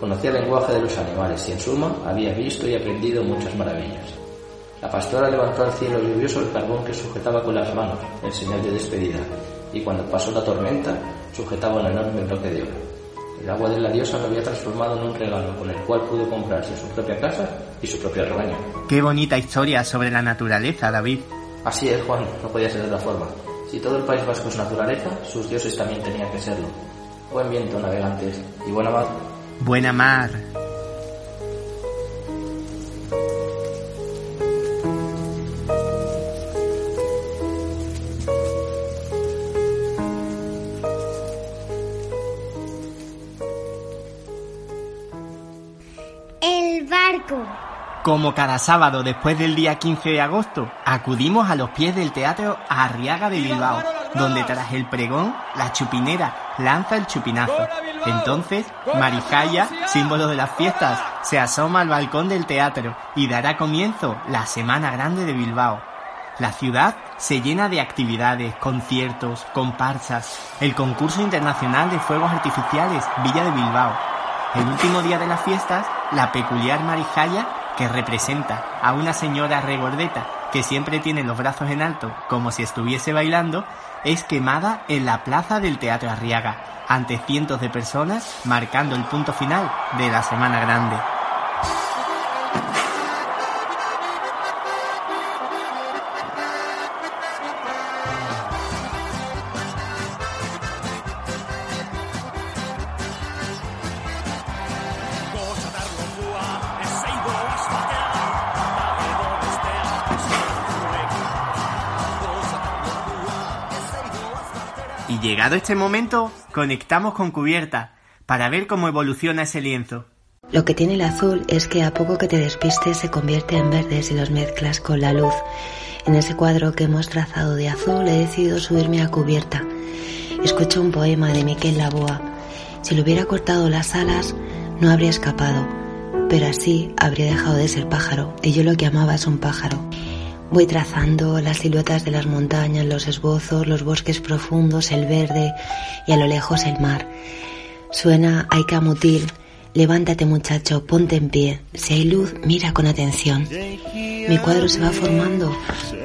Speaker 28: Conocía el lenguaje de los animales y en suma había visto y aprendido muchas maravillas. La pastora levantó al cielo lluvioso el carbón que sujetaba con las manos, en señal de despedida, y cuando pasó la tormenta, sujetaba un enorme bloque de oro. El agua de la diosa lo había transformado en un regalo con el cual pudo comprarse su propia casa y su propio rebaño.
Speaker 1: Qué bonita historia sobre la naturaleza, David.
Speaker 28: Así es, Juan, no podía ser de otra forma. Si todo el País Vasco es naturaleza, sus dioses también tenían que serlo. Buen viento, navegantes, y buena mar.
Speaker 1: Buena mar.
Speaker 2: El barco.
Speaker 1: Como cada sábado después del día 15 de agosto, acudimos a los pies del Teatro Arriaga de Bilbao, donde tras el pregón, la chupinera lanza el chupinazo. Entonces, Marijaya, símbolo de las fiestas, se asoma al balcón del teatro y dará comienzo la Semana Grande de Bilbao. La ciudad se llena de actividades, conciertos, comparsas, el concurso internacional de fuegos artificiales Villa de Bilbao. El último día de las fiestas, la peculiar Marijaya, que representa a una señora regordeta que siempre tiene los brazos en alto como si estuviese bailando, es quemada en la plaza del Teatro Arriaga, ante cientos de personas, marcando el punto final de la Semana Grande. Llegado este momento, conectamos con Cubierta para ver cómo evoluciona ese lienzo.
Speaker 12: Lo que tiene el azul es que a poco que te despistes se convierte en verde si los mezclas con la luz. En ese cuadro que hemos trazado de azul he decidido subirme a cubierta. Escucho un poema de Miquel Laboa. Si le hubiera cortado las alas, no habría escapado, pero así habría dejado de ser pájaro, y yo lo que amaba es un pájaro. Voy trazando las siluetas de las montañas, los esbozos, los bosques profundos, el verde y a lo lejos el mar. Suena Aika Mutil. Levántate muchacho, ponte en pie. Si hay luz, mira con atención. Mi cuadro se va formando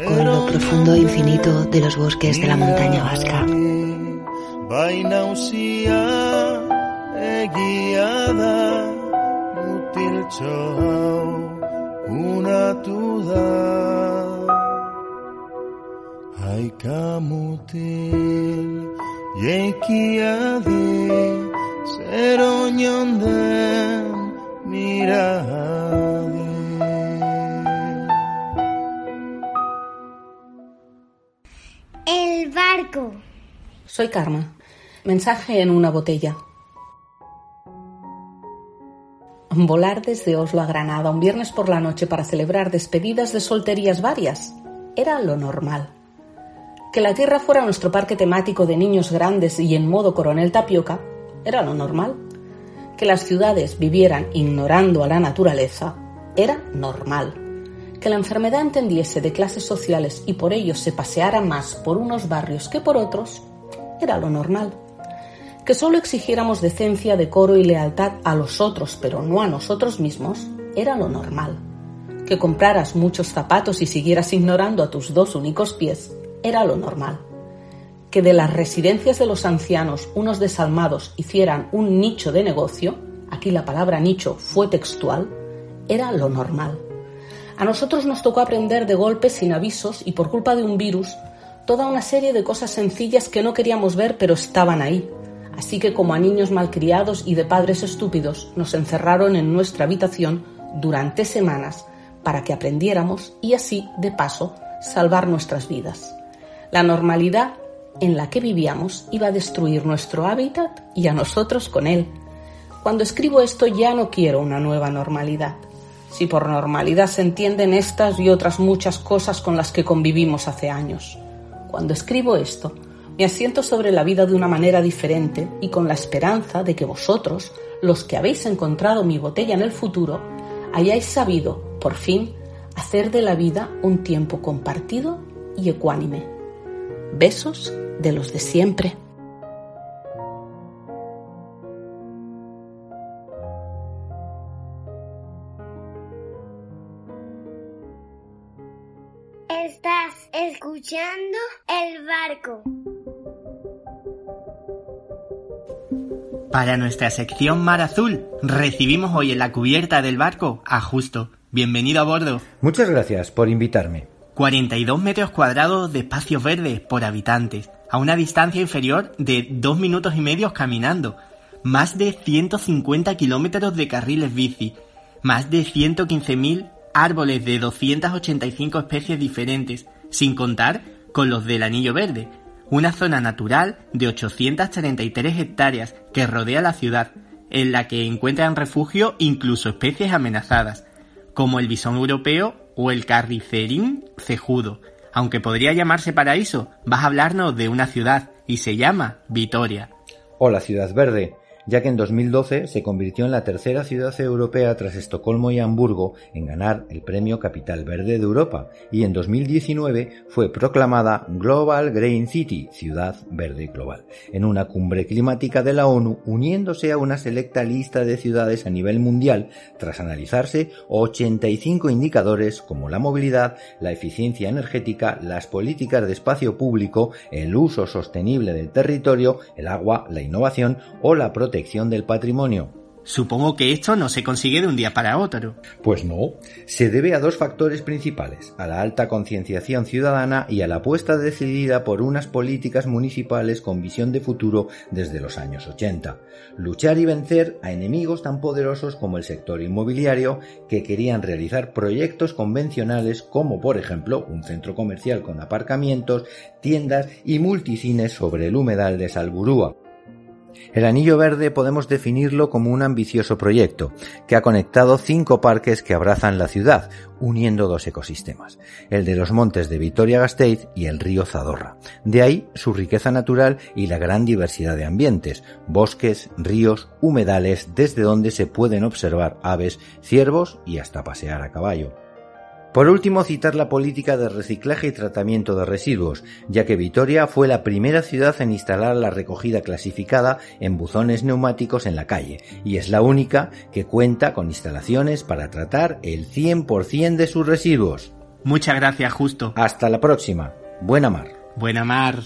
Speaker 12: con lo profundo e infinito de los bosques de la montaña vasca.
Speaker 29: Zer oinon den miradi
Speaker 2: El barco.
Speaker 30: Soy Karma. Mensaje en una botella. Volar desde Oslo a Granada un viernes por la noche para celebrar despedidas de solterías varias era lo normal. Que la Tierra fuera nuestro parque temático de niños grandes y en modo coronel tapioca era lo normal. Que las ciudades vivieran ignorando a la naturaleza era normal. Que la enfermedad entendiese de clases sociales y por ello se paseara más por unos barrios que por otros era lo normal que solo exigiéramos decencia, decoro y lealtad a los otros, pero no a nosotros mismos, era lo normal. Que compraras muchos zapatos y siguieras ignorando a tus dos únicos pies, era lo normal. Que de las residencias de los ancianos unos desalmados hicieran un nicho de negocio, aquí la palabra nicho fue textual, era lo normal. A nosotros nos tocó aprender de golpe, sin avisos y por culpa de un virus, toda una serie de cosas sencillas que no queríamos ver pero estaban ahí, Así que como a niños malcriados y de padres estúpidos nos encerraron en nuestra habitación durante semanas para que aprendiéramos y así, de paso, salvar nuestras vidas. La normalidad en la que vivíamos iba a destruir nuestro hábitat y a nosotros con él. Cuando escribo esto ya no quiero una nueva normalidad. Si por normalidad se entienden estas y otras muchas cosas con las que convivimos hace años. Cuando escribo esto, me asiento sobre la vida de una manera diferente y con la esperanza de que vosotros, los que habéis encontrado mi botella en el futuro, hayáis sabido, por fin, hacer de la vida un tiempo compartido y ecuánime. Besos de los de siempre.
Speaker 2: Estás escuchando el barco.
Speaker 1: Para nuestra sección Mar Azul, recibimos hoy en la cubierta del barco a Justo. Bienvenido a bordo.
Speaker 31: Muchas gracias por invitarme.
Speaker 1: 42 metros cuadrados de espacios verdes por habitantes, a una distancia inferior de 2 minutos y medio caminando, más de 150 kilómetros de carriles bici, más de 115.000 árboles de 285 especies diferentes, sin contar con los del anillo verde, una zona natural de 833 hectáreas que rodea la ciudad, en la que encuentran refugio incluso especies amenazadas, como el bisón europeo o el carricerín cejudo. Aunque podría llamarse paraíso, vas a hablarnos de una ciudad y se llama Vitoria.
Speaker 31: Hola Ciudad Verde ya que en 2012 se convirtió en la tercera ciudad europea tras Estocolmo y Hamburgo en ganar el premio Capital Verde de Europa y en 2019 fue proclamada Global Green City, Ciudad Verde Global, en una cumbre climática de la ONU uniéndose a una selecta lista de ciudades a nivel mundial tras analizarse 85 indicadores como la movilidad, la eficiencia energética, las políticas de espacio público, el uso sostenible del territorio, el agua, la innovación o la protección del patrimonio.
Speaker 1: Supongo que esto no se consigue de un día para otro.
Speaker 31: Pues no, se debe a dos factores principales, a la alta concienciación ciudadana y a la apuesta decidida por unas políticas municipales con visión de futuro desde los años 80. Luchar y vencer a enemigos tan poderosos como el sector inmobiliario que querían realizar proyectos convencionales como por ejemplo un centro comercial con aparcamientos, tiendas y multicines sobre el humedal de Salburúa el Anillo Verde podemos definirlo como un ambicioso proyecto que ha conectado cinco parques que abrazan la ciudad, uniendo dos ecosistemas, el de los montes de Vitoria-Gasteiz y el río Zadorra. De ahí su riqueza natural y la gran diversidad de ambientes, bosques, ríos, humedales, desde donde se pueden observar aves, ciervos y hasta pasear a caballo. Por último, citar la política de reciclaje y tratamiento de residuos, ya que Vitoria fue la primera ciudad en instalar la recogida clasificada en buzones neumáticos en la calle, y es la única que cuenta con instalaciones para tratar el 100% de sus residuos.
Speaker 1: Muchas gracias, Justo.
Speaker 31: Hasta la próxima. Buena mar.
Speaker 1: Buena mar.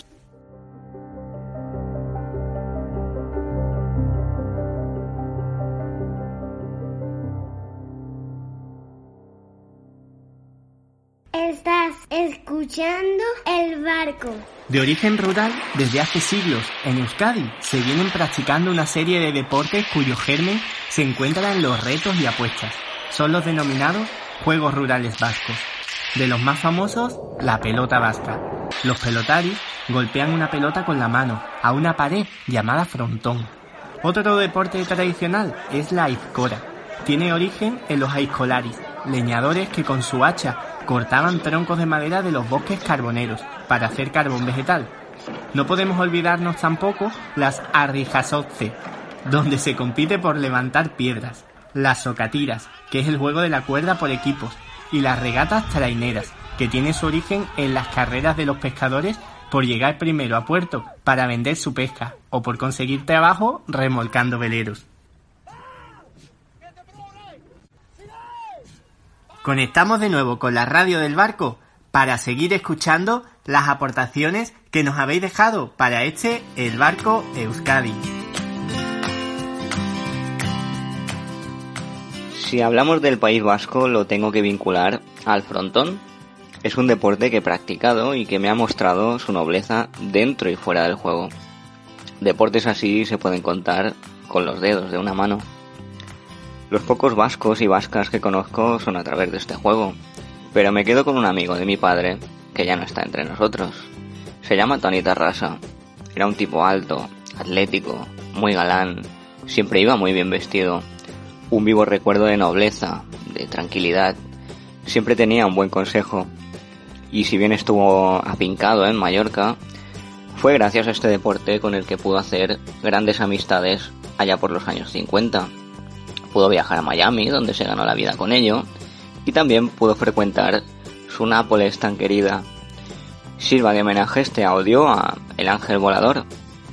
Speaker 2: Escuchando el barco.
Speaker 1: De origen rural, desde hace siglos, en Euskadi se vienen practicando una serie de deportes cuyo germen se encuentra en los retos y apuestas. Son los denominados Juegos Rurales Vascos. De los más famosos, la pelota vasca, Los pelotaris golpean una pelota con la mano a una pared llamada frontón. Otro deporte tradicional es la aizcora. Tiene origen en los aizcolaris, leñadores que con su hacha cortaban troncos de madera de los bosques carboneros para hacer carbón vegetal. No podemos olvidarnos tampoco las arrijasotze, donde se compite por levantar piedras, las socatiras, que es el juego de la cuerda por equipos, y las regatas traineras, que tiene su origen en las carreras de los pescadores por llegar primero a puerto para vender su pesca o por conseguir trabajo remolcando veleros. Conectamos de nuevo con la radio del barco para seguir escuchando las aportaciones que nos habéis dejado para este El Barco Euskadi.
Speaker 32: Si hablamos del País Vasco lo tengo que vincular al frontón. Es un deporte que he practicado y que me ha mostrado su nobleza dentro y fuera del juego. Deportes así se pueden contar con los dedos de una mano. Los pocos vascos y vascas que conozco son a través de este juego, pero me quedo con un amigo de mi padre que ya no está entre nosotros. Se llama Tony Tarrasa. Era un tipo alto, atlético, muy galán, siempre iba muy bien vestido un vivo recuerdo de nobleza, de tranquilidad. Siempre tenía un buen consejo. Y si bien estuvo afincado en Mallorca, fue gracias a este deporte con el que pudo hacer grandes amistades allá por los años 50. Pudo viajar a Miami, donde se ganó la vida con ello, y también pudo frecuentar su Nápoles tan querida. Sirva de homenaje este audio a El Ángel Volador.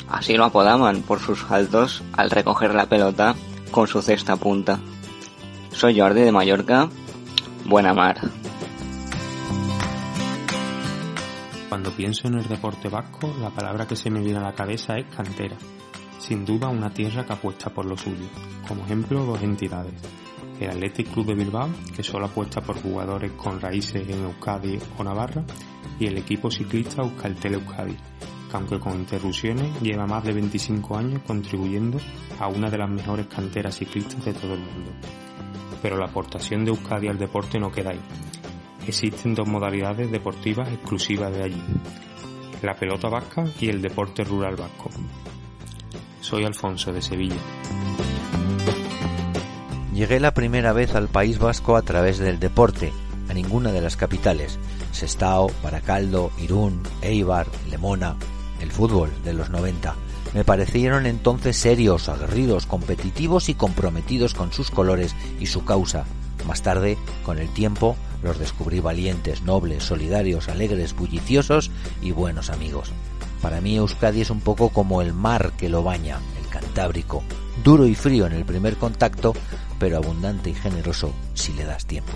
Speaker 32: Así lo apodaban por sus saltos al recoger la pelota con su cesta punta. Soy Jordi de Mallorca. Buena mar.
Speaker 33: Cuando pienso en el deporte vasco, la palabra que se me viene a la cabeza es cantera. Sin duda una tierra que apuesta por lo suyo. Como ejemplo, dos entidades. El Athletic Club de Bilbao, que solo apuesta por jugadores con raíces en Euskadi o Navarra, y el equipo ciclista Euskaltel Euskadi, que aunque con interrupciones lleva más de 25 años contribuyendo a una de las mejores canteras ciclistas de todo el mundo. Pero la aportación de Euskadi al deporte no queda ahí. Existen dos modalidades deportivas exclusivas de allí, la pelota vasca y el deporte rural vasco. Soy Alfonso de Sevilla.
Speaker 31: Llegué la primera vez al País Vasco a través del deporte, a ninguna de las capitales, Sestao, Baracaldo, Irún, Eibar, Lemona, el fútbol de los 90. Me parecieron entonces serios, aguerridos, competitivos y comprometidos con sus colores y su causa. Más tarde, con el tiempo, los descubrí valientes, nobles, solidarios, alegres, bulliciosos y buenos amigos. Para mí Euskadi es un poco como el mar que lo baña, el Cantábrico, duro y frío en el primer contacto, pero abundante y generoso si le das tiempo.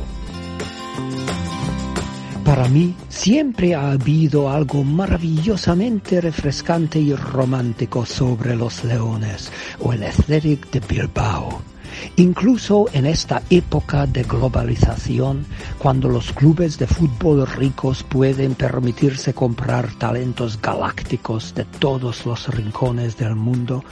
Speaker 34: Para mí siempre ha habido algo maravillosamente refrescante y romántico sobre los leones o el Athletic de Bilbao. Incluso en esta época de globalización, cuando los clubes de fútbol ricos pueden permitirse comprar talentos galácticos de todos los rincones del mundo,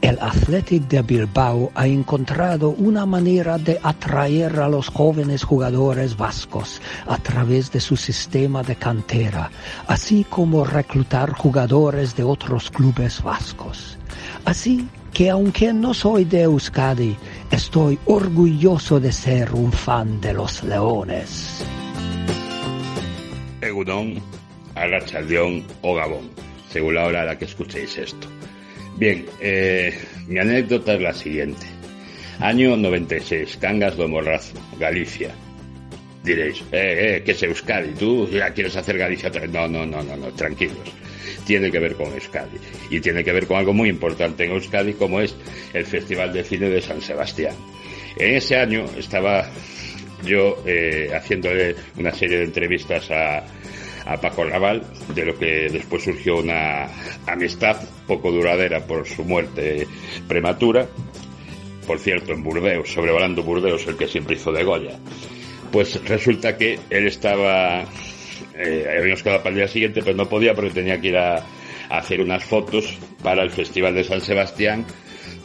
Speaker 34: el Athletic de Bilbao ha encontrado una manera de atraer a los jóvenes jugadores vascos a través de su sistema de cantera, así como reclutar jugadores de otros clubes vascos. Así que aunque no soy de Euskadi, estoy orgulloso de ser un fan de los leones.
Speaker 35: Egudón, Arrachaldeón o Gabón, según la hora a la que escuchéis esto. Bien, eh, mi anécdota es la siguiente. Año 96, Cangas do Morrazo, Galicia. Diréis, eh, eh, que es Euskadi, tú ya quieres hacer Galicia. No, no, no, no, no, tranquilos tiene que ver con Euskadi. Y tiene que ver con algo muy importante en Euskadi como es el Festival de Cine de San Sebastián. En ese año estaba yo eh, haciéndole una serie de entrevistas a, a Paco Raval, de lo que después surgió una amistad poco duradera por su muerte prematura. Por cierto, en Burdeos, sobrevolando Burdeos, el que siempre hizo de Goya. Pues resulta que él estaba eh, habíamos quedado para el día siguiente, pero no podía porque tenía que ir a, hacer unas fotos para el Festival de San Sebastián,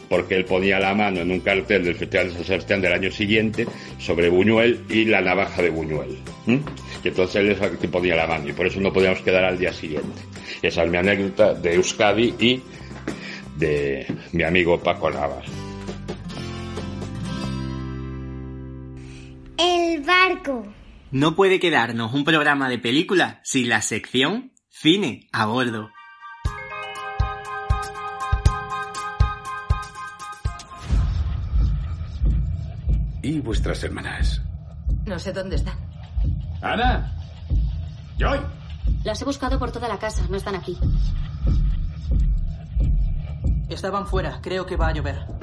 Speaker 35: porque él ponía la mano en un cartel del Festival de San Sebastián del año siguiente sobre Buñuel y la navaja de Buñuel. Y entonces él es el que ponía la mano y por eso no podíamos quedar al día siguiente. Esa es mi anécdota de Euskadi y de mi amigo Paco Navas.
Speaker 2: Barco.
Speaker 1: No puede quedarnos un programa de película sin la sección Cine a bordo.
Speaker 25: ¿Y vuestras hermanas?
Speaker 36: No sé dónde están.
Speaker 25: ¡Ana! ¡Joy!
Speaker 36: Las he buscado por toda la casa, no están aquí.
Speaker 37: Estaban fuera, creo que va a llover.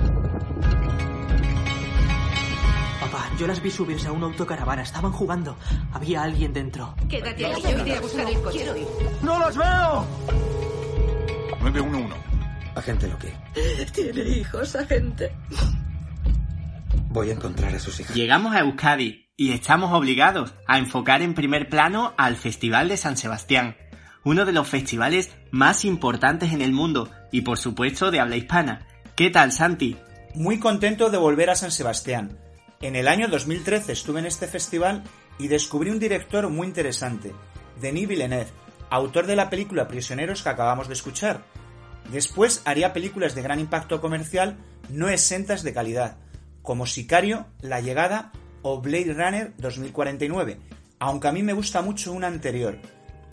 Speaker 37: Papá, yo las vi subirse a una autocaravana, estaban jugando. Había alguien dentro.
Speaker 36: Quédate aquí, yo iré a buscar el coche. Quiero ir.
Speaker 37: ¡No los veo!
Speaker 25: 911.
Speaker 38: Agente Loki,
Speaker 36: Tiene hijos, agente.
Speaker 38: voy a encontrar a sus hijas.
Speaker 1: Llegamos a Euskadi y estamos obligados a enfocar en primer plano al Festival de San Sebastián, uno de los festivales más importantes en el mundo y por supuesto de habla hispana. ¿Qué tal, Santi?
Speaker 39: Muy contento de volver a San Sebastián. En el año 2013 estuve en este festival y descubrí un director muy interesante, Denis Villeneuve, autor de la película Prisioneros que acabamos de escuchar. Después haría películas de gran impacto comercial no exentas de calidad, como Sicario, La Llegada o Blade Runner 2049, aunque a mí me gusta mucho una anterior,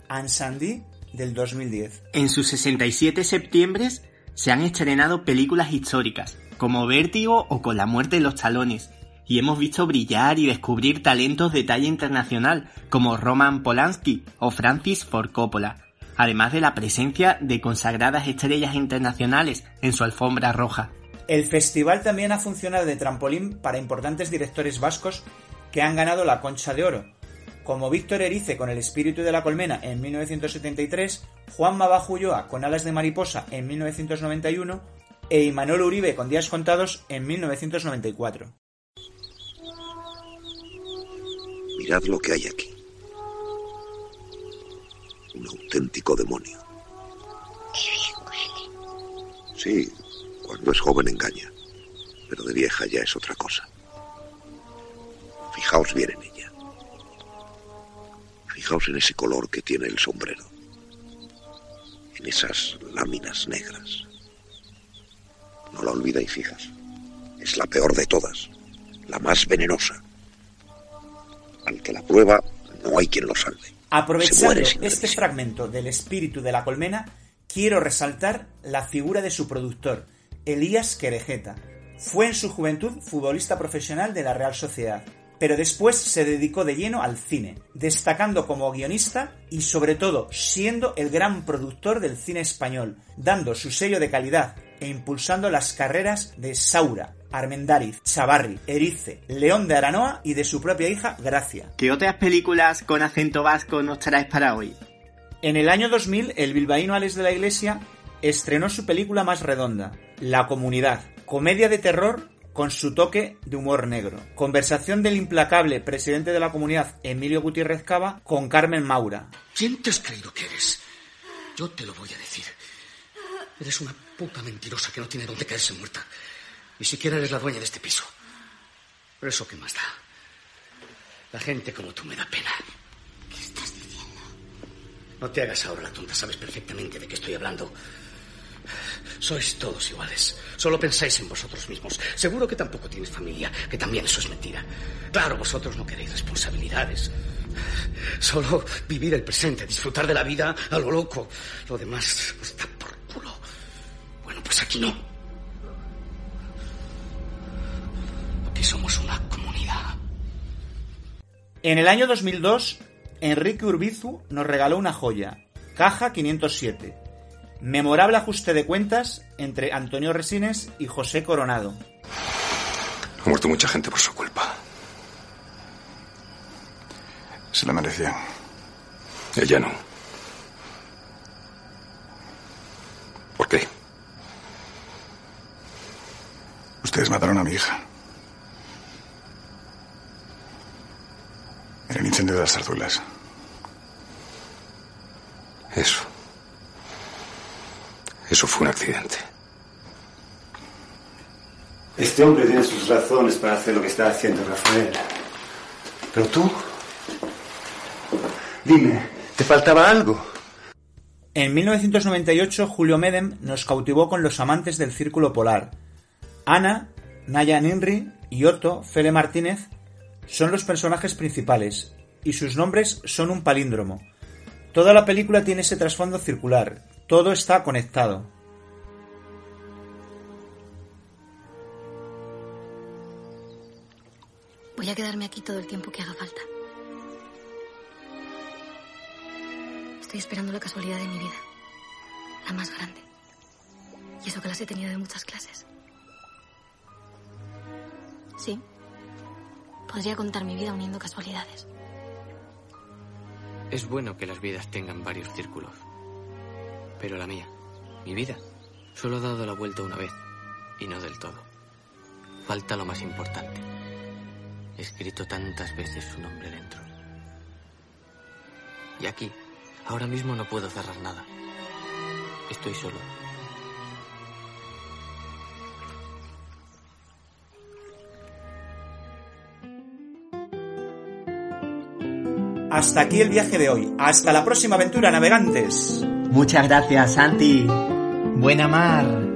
Speaker 39: Ansandi del 2010.
Speaker 1: En sus 67 septiembres se han estrenado películas históricas, como Vértigo o Con la muerte en los talones, y hemos visto brillar y descubrir talentos de talla internacional, como Roman Polanski o Francis Ford Coppola, además de la presencia de consagradas estrellas internacionales en su alfombra roja.
Speaker 39: El festival también ha funcionado de trampolín para importantes directores vascos que han ganado la Concha de Oro, como Víctor Erice con El espíritu de la colmena en 1973, Juan Mabajulloa con Alas de mariposa en 1991 e Imanol Uribe con Días contados en 1994.
Speaker 40: Mirad lo que hay aquí. Un auténtico demonio. Sí, cuando es joven engaña, pero de vieja ya es otra cosa. Fijaos bien en ella. Fijaos en ese color que tiene el sombrero. En esas láminas negras. No la olvidéis, hijas. Es la peor de todas. La más venenosa. Al que la prueba, no hay quien lo salve.
Speaker 39: Aprovechando este fragmento del espíritu de la colmena, quiero resaltar la figura de su productor, Elías Querejeta. Fue en su juventud futbolista profesional de la Real Sociedad, pero después se dedicó de lleno al cine, destacando como guionista y sobre todo siendo el gran productor del cine español, dando su sello de calidad e impulsando las carreras de Saura, Armendáriz, Chavarri, Erice, León de Aranoa y de su propia hija Gracia.
Speaker 1: ¿Qué otras películas con acento vasco nos traes para hoy?
Speaker 39: En el año 2000, el bilbaíno Alex de la Iglesia estrenó su película más redonda, La Comunidad, comedia de terror con su toque de humor negro. Conversación del implacable presidente de la comunidad, Emilio Gutiérrez Cava, con Carmen Maura.
Speaker 41: ¿Quién te has creído que eres? Yo te lo voy a decir. Eres una puta mentirosa que no tiene dónde caerse muerta. Ni siquiera eres la dueña de este piso. Pero eso qué más da. La gente como tú me da pena. ¿Qué estás diciendo? No te hagas ahora la tonta, sabes perfectamente de qué estoy hablando. Sois todos iguales. Solo pensáis en vosotros mismos. Seguro que tampoco tienes familia, que también eso es mentira. Claro, vosotros no queréis responsabilidades. Solo vivir el presente, disfrutar de la vida a lo loco. Lo demás pues, por culo. Bueno, pues aquí no. Aquí somos una comunidad.
Speaker 39: En el año 2002, Enrique Urbizu nos regaló una joya, Caja 507. Memorable ajuste de cuentas entre Antonio Resines y José Coronado.
Speaker 25: Ha muerto mucha gente por su culpa. Se la merecían. Ella no. ¿Por qué? Ustedes mataron a mi hija. En el incendio de las zarzuelas. Eso. Eso fue un accidente.
Speaker 42: Este hombre tiene sus razones para hacer lo que está haciendo Rafael. Pero tú
Speaker 38: Dime, ¿te faltaba algo?
Speaker 39: En 1998, Julio Medem nos cautivó con Los amantes del círculo polar. Ana, Naya Ninri y Otto, Fele Martínez, son los personajes principales, y sus nombres son un palíndromo. Toda la película tiene ese trasfondo circular, todo está conectado.
Speaker 43: Voy a quedarme aquí todo el tiempo que haga falta. Estoy esperando la casualidad de mi vida. La más grande. Y eso que las he tenido de muchas clases. Sí. Podría contar mi vida uniendo casualidades.
Speaker 44: Es bueno que las vidas tengan varios círculos. Pero la mía, mi vida, solo ha dado la vuelta una vez. Y no del todo. Falta lo más importante. He escrito tantas veces su nombre dentro. Y aquí, ahora mismo no puedo cerrar nada. Estoy solo.
Speaker 39: Hasta aquí el viaje de hoy. Hasta la próxima aventura, navegantes.
Speaker 1: Muchas gracias, Santi. Buena mar.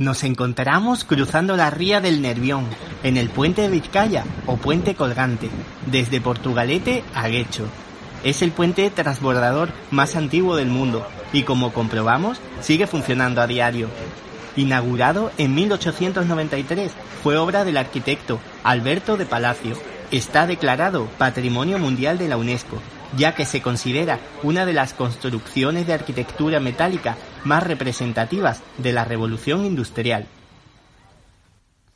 Speaker 1: Nos encontramos cruzando la ría del Nervión, en el puente de Vizcaya o puente colgante, desde Portugalete a Guecho. Es el puente transbordador más antiguo del mundo y como comprobamos sigue funcionando a diario. Inaugurado en 1893, fue obra del arquitecto Alberto de Palacio. Está declarado Patrimonio Mundial de la UNESCO, ya que se considera una de las construcciones de arquitectura metálica más representativas de la revolución industrial.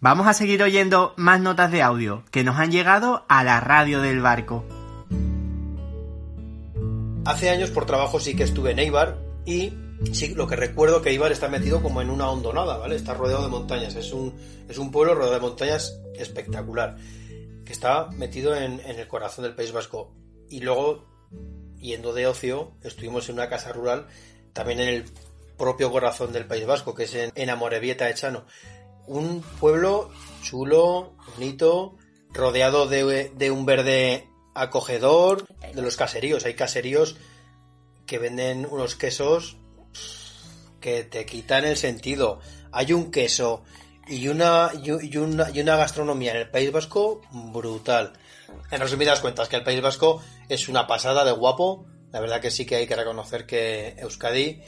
Speaker 1: Vamos a seguir oyendo más notas de audio que nos han llegado a la radio del barco.
Speaker 45: Hace años por trabajo sí que estuve en Eibar y sí, lo que recuerdo que Eibar está metido como en una hondonada, ¿vale? Está rodeado de montañas, es un, es un pueblo rodeado de montañas espectacular, que está metido en, en el corazón del País Vasco. Y luego, yendo de ocio, estuvimos en una casa rural, también en el propio corazón del País Vasco, que es en, en Amorebieta Echano. Un pueblo chulo, bonito, rodeado de, de un verde acogedor, de los caseríos. Hay caseríos que venden unos quesos que te quitan el sentido. Hay un queso y una, y una, y una gastronomía en el País Vasco brutal. En resumidas cuentas, que el País Vasco es una pasada de guapo. La verdad que sí que hay que reconocer que Euskadi,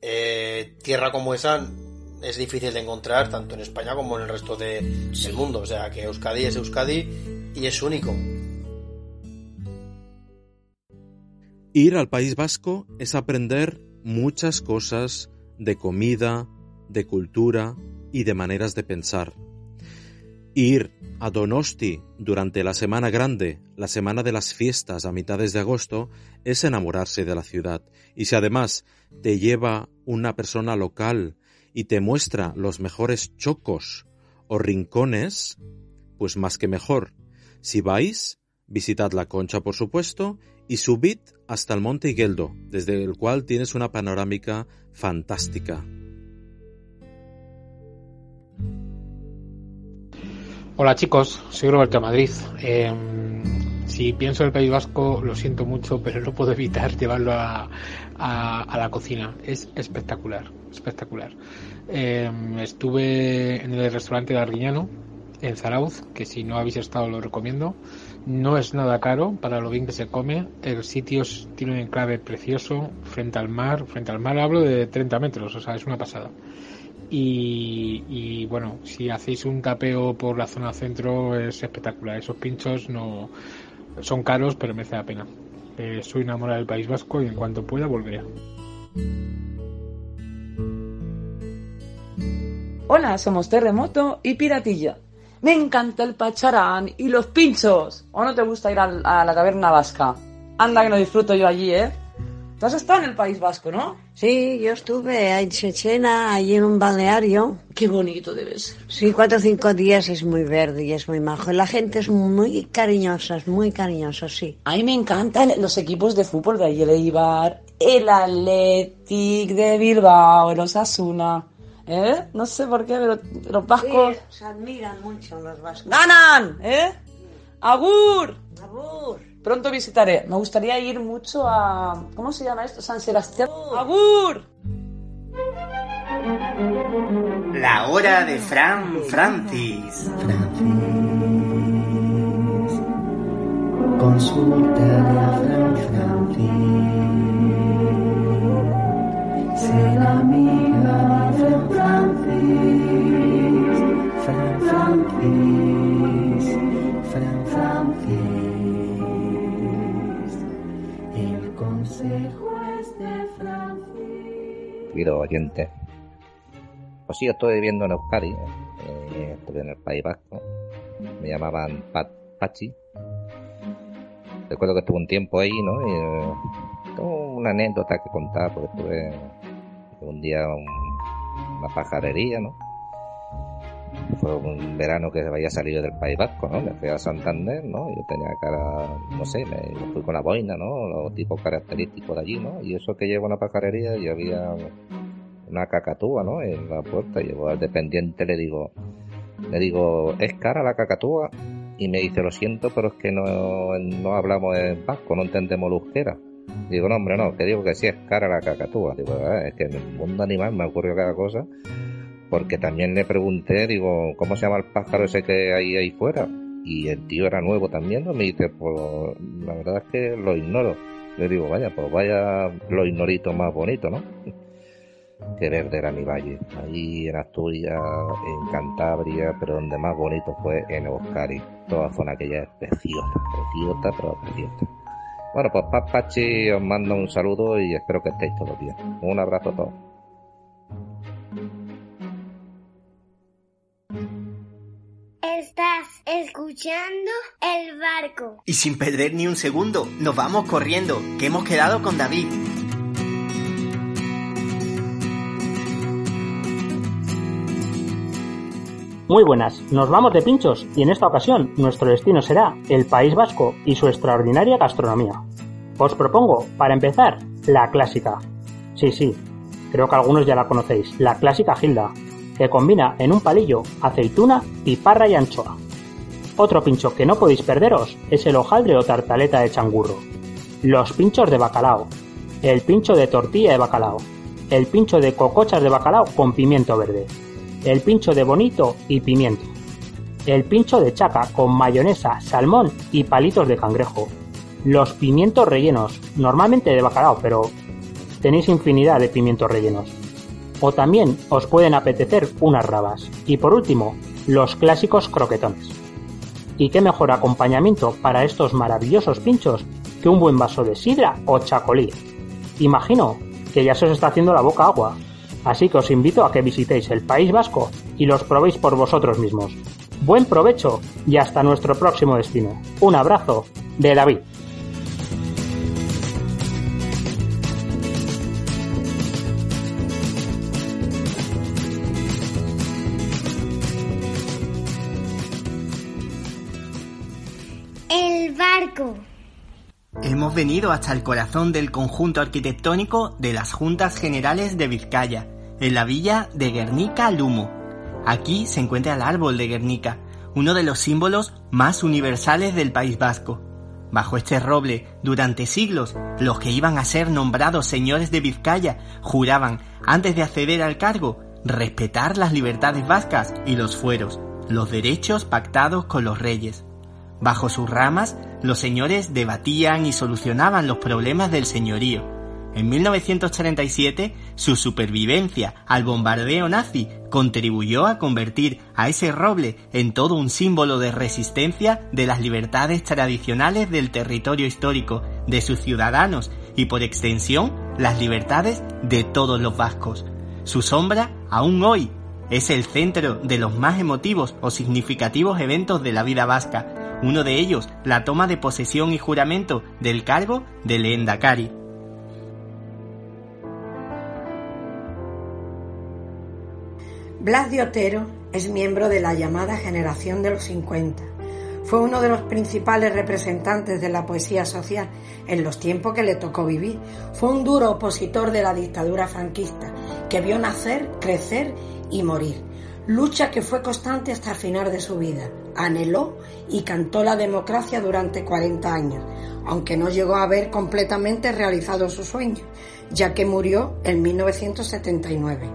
Speaker 45: eh, tierra como esa, es difícil de encontrar tanto en España como en el resto de, del mundo. O sea, que Euskadi es Euskadi y es único.
Speaker 46: Ir al País Vasco es aprender muchas cosas de comida, de cultura y de maneras de pensar. Ir a Donosti durante la Semana Grande, la semana de las fiestas a mitades de agosto, es enamorarse de la ciudad. Y si además te lleva una persona local y te muestra los mejores chocos o rincones, pues más que mejor. Si vais, visitad la concha, por supuesto, y subid hasta el monte Igueldo, desde el cual tienes una panorámica fantástica.
Speaker 47: Hola chicos, soy Roberto Madrid. Eh, si pienso en el País Vasco, lo siento mucho, pero no puedo evitar llevarlo a, la cocina. Es espectacular, espectacular. Eh, estuve en el restaurante de Arguiñano, en Zarauz, que si no habéis estado lo recomiendo. No es nada caro para lo bien que se come. El sitio tiene un enclave precioso frente al mar. Frente al mar hablo de 30 metros, o sea, es una pasada. Y, bueno, si hacéis un tapeo por la zona centro es espectacular. Esos pinchos no son caros, pero merece la pena. Eh, soy enamorado del País Vasco y en cuanto pueda volveré.
Speaker 48: Hola, somos Terremoto y Piratilla. Me encanta el pacharán y los pinchos. ¿O no te gusta ir a, a la taberna vasca? Anda que no disfruto yo allí, ¿eh? Tú has estado en el País Vasco, ¿no?
Speaker 49: Sí, yo estuve en Chechena, allí en un balneario.
Speaker 48: Qué bonito debe ser.
Speaker 49: Sí, cuatro o cinco días es muy verde y es muy majo. La gente es muy cariñosa, es muy cariñosa, sí.
Speaker 48: A mí me encantan los equipos de fútbol de allí, el Eibar, el Athletic de Bilbao, el Osasuna. ¿Eh? No sé por qué, pero los vascos...
Speaker 49: Sí, se admiran mucho los vascos.
Speaker 48: ¡Ganan! ¿Eh? ¡Agur!
Speaker 49: ¡Agur!
Speaker 48: Pronto visitaré. Me gustaría ir mucho a... ¿Cómo se llama esto? San Sebastián. ¡Agur!
Speaker 1: La hora de Fran Francis.
Speaker 50: Consulta a Fran Francis. Sé la amiga de Fran Francis. Fran Francis. Francis.
Speaker 51: querido oyente. Pues sí, yo estoy viviendo en Euskadi, eh, estuve en el País Vasco, me llamaban Pat- Pachi. Recuerdo que estuve un tiempo ahí, ¿no? Y, eh, tengo una anécdota que contar, porque estuve un día en una pajarería, ¿no? Fue un verano que había salido del País Vasco, ¿no? Me fui a Santander, ¿no? Yo tenía cara, no sé, me, fui con la boina, ¿no? Los tipos característicos de allí, ¿no? Y eso que llevo a una pajarería y había una cacatúa, ¿no? En la puerta. Llevo al dependiente, le digo, le digo, ¿es cara la cacatúa? Y me dice, lo siento, pero es que no, no hablamos en vasco, no entendemos el euskera. Digo, no, hombre, no, que digo que sí es cara la cacatúa. Digo, "Ah, es que en el mundo animal me ocurrió cada cosa. Porque también le pregunté, digo, ¿cómo se llama el pájaro ese que hay ahí fuera? Y el tío era nuevo también, ¿no? Me dice, pues la verdad es que lo ignoro. Le digo, vaya, pues vaya lo ignorito más bonito, ¿no? que verde era mi valle. Ahí en Asturias, en Cantabria, pero donde más bonito fue en Euskadi. Toda zona que ya es preciosa, preciosa, pero preciosa. Bueno, pues Papachi os mando un saludo y espero que estéis todos bien. Un abrazo a todos.
Speaker 2: Escuchando el barco.
Speaker 1: Y sin perder ni un segundo, nos vamos corriendo, que hemos quedado con David.
Speaker 52: Muy buenas, nos vamos de pinchos y en esta ocasión nuestro destino será el País Vasco y su extraordinaria gastronomía. Os propongo, para empezar, la clásica. Sí, sí, creo que algunos ya la conocéis, la clásica Gilda, que combina en un palillo aceituna, piparra y anchoa. Otro pincho que no podéis perderos es el hojaldre o tartaleta de changurro, los pinchos de bacalao, el pincho de tortilla de bacalao, el pincho de cocochas de bacalao con pimiento verde, el pincho de bonito y pimiento, el pincho de chaca con mayonesa, salmón y palitos de cangrejo, los pimientos rellenos, normalmente de bacalao, pero tenéis infinidad de pimientos rellenos. O también os pueden apetecer unas rabas. Y por último, los clásicos croquetones. ¿Y qué mejor acompañamiento para estos maravillosos pinchos que un buen vaso de sidra o chacolí? Imagino que ya se os está haciendo la boca agua. Así que os invito a que visitéis el País Vasco y los probéis por vosotros mismos. Buen provecho y hasta nuestro próximo destino. Un abrazo de David.
Speaker 1: Venido hasta el corazón del conjunto arquitectónico de las Juntas Generales de Vizcaya, en la villa de Guernica Lumo. Aquí se encuentra el árbol de Guernica, uno de los símbolos más universales del País Vasco. Bajo este roble, durante siglos, los que iban a ser nombrados señores de Vizcaya juraban, antes de acceder al cargo, respetar las libertades vascas y los fueros, los derechos pactados con los reyes. Bajo sus ramas, los señores debatían y solucionaban los problemas del señorío. En 1937, su supervivencia al bombardeo nazi contribuyó a convertir a ese roble en todo un símbolo de resistencia de las libertades tradicionales del territorio histórico, de sus ciudadanos y por extensión las libertades de todos los vascos. Su sombra, aún hoy, es el centro de los más emotivos o significativos eventos de la vida vasca, uno de ellos la toma de posesión y juramento del cargo del Endakari.
Speaker 53: Blas de Otero es miembro de la llamada generación de los 50. Fue uno de los principales representantes de la poesía social en los tiempos que le tocó vivir. Fue un duro opositor de la dictadura franquista que vio nacer, crecer y morir. Lucha que fue constante hasta el final de su vida. Anheló y cantó la democracia durante 40 años, aunque no llegó a haber completamente realizado su sueño, ya que murió en 1979.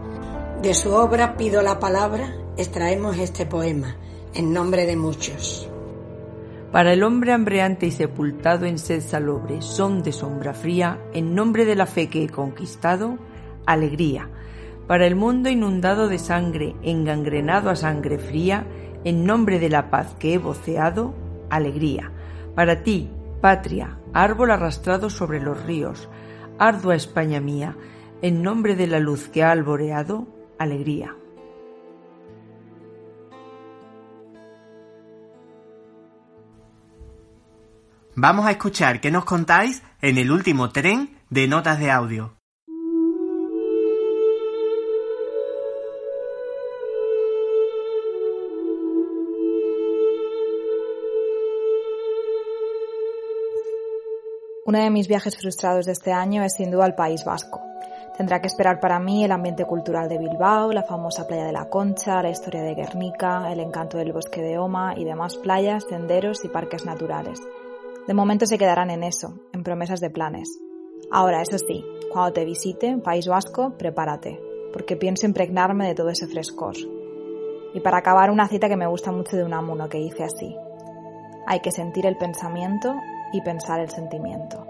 Speaker 53: De su obra Pido la palabra extraemos este poema, en nombre de muchos.
Speaker 54: Para el hombre hambreante y sepultado en sed salobre, son de sombra fría, en nombre de la fe que he conquistado, alegría. Para el mundo inundado de sangre, engangrenado a sangre fría, en nombre de la paz que he voceado, alegría. Para ti, patria, árbol arrastrado sobre los ríos, ardua España mía, en nombre de la luz que ha alboreado, alegría.
Speaker 1: Vamos a escuchar qué nos contáis en el último tren de notas de audio.
Speaker 55: Uno de mis viajes frustrados de este año es sin duda al País Vasco. Tendrá que esperar para mí el ambiente cultural de Bilbao, la famosa playa de la Concha, la historia de Guernica, el encanto del bosque de Oma y demás playas, senderos y parques naturales. De momento se quedarán en eso, en promesas de planes. Ahora, eso sí, cuando te visite País Vasco, prepárate, porque pienso impregnarme de todo ese frescor. Y para acabar, una cita que me gusta mucho de un amuno que dice así. Hay que sentir el pensamiento y pensar el sentimiento.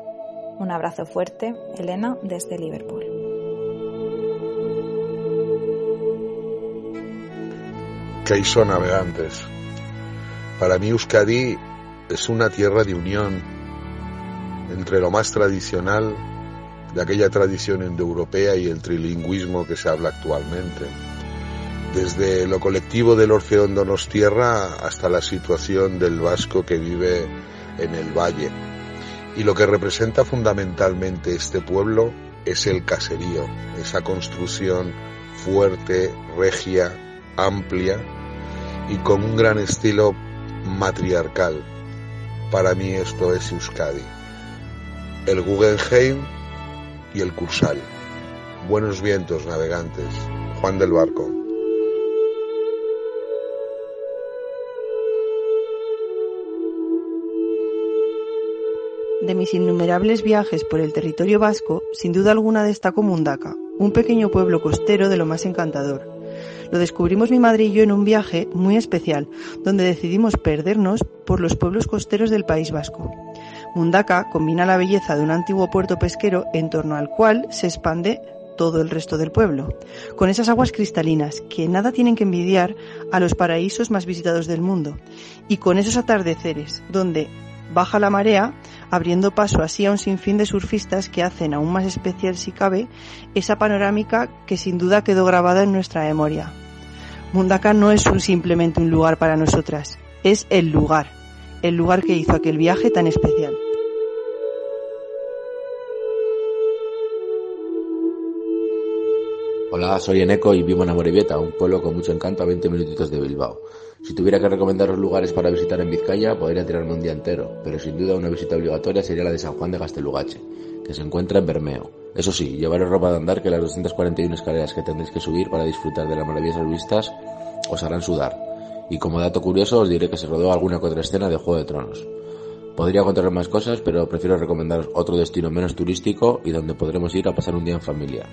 Speaker 55: Un abrazo fuerte, Elena, desde Liverpool.
Speaker 45: ¿Qué hizo navegantes? Para mí Euskadi es una tierra de unión entre lo más tradicional de aquella tradición indoeuropea y el trilingüismo que se habla actualmente. Desde lo colectivo del Orfeón Donostierra hasta la situación del vasco que vive en el valle. Y lo que representa fundamentalmente este pueblo es el caserío, esa construcción fuerte, regia, amplia y con un gran estilo matriarcal. Para mí esto es Euskadi. El Guggenheim y el Cursal. Buenos vientos, navegantes. Juan del Barco.
Speaker 56: De mis innumerables viajes por el territorio vasco, sin duda alguna destacó Mundaka, un pequeño pueblo costero de lo más encantador. Lo descubrimos mi madre y yo en un viaje muy especial, donde decidimos perdernos por los pueblos costeros del País Vasco. Mundaka combina la belleza de un antiguo puerto pesquero en torno al cual se expande todo el resto del pueblo, con esas aguas cristalinas que nada tienen que envidiar a los paraísos más visitados del mundo, y con esos atardeceres, donde baja la marea, abriendo paso así a un sinfín de surfistas que hacen aún más especial, si cabe, esa panorámica que sin duda quedó grabada en nuestra memoria. Mundaka no es un, simplemente un lugar para nosotras, es el lugar, el lugar que hizo aquel viaje tan especial.
Speaker 57: Hola, soy Eneco y vivo en Amorebieta, un pueblo con mucho encanto a 20 minutitos de Bilbao. Si tuviera que recomendaros lugares para visitar en Vizcaya, podría tirarme un día entero, pero sin duda una visita obligatoria sería la de San Juan de Gastelugache, que se encuentra en Bermeo. Eso sí, llevaros ropa de andar que las 241 escaleras que tendréis que subir para disfrutar de las maravillosas vistas os harán sudar. Y como dato curioso os diré que se rodó alguna que otra escena de Juego de Tronos. Podría contaros más cosas, pero prefiero recomendaros otro destino menos turístico y donde podremos ir a pasar un día en familia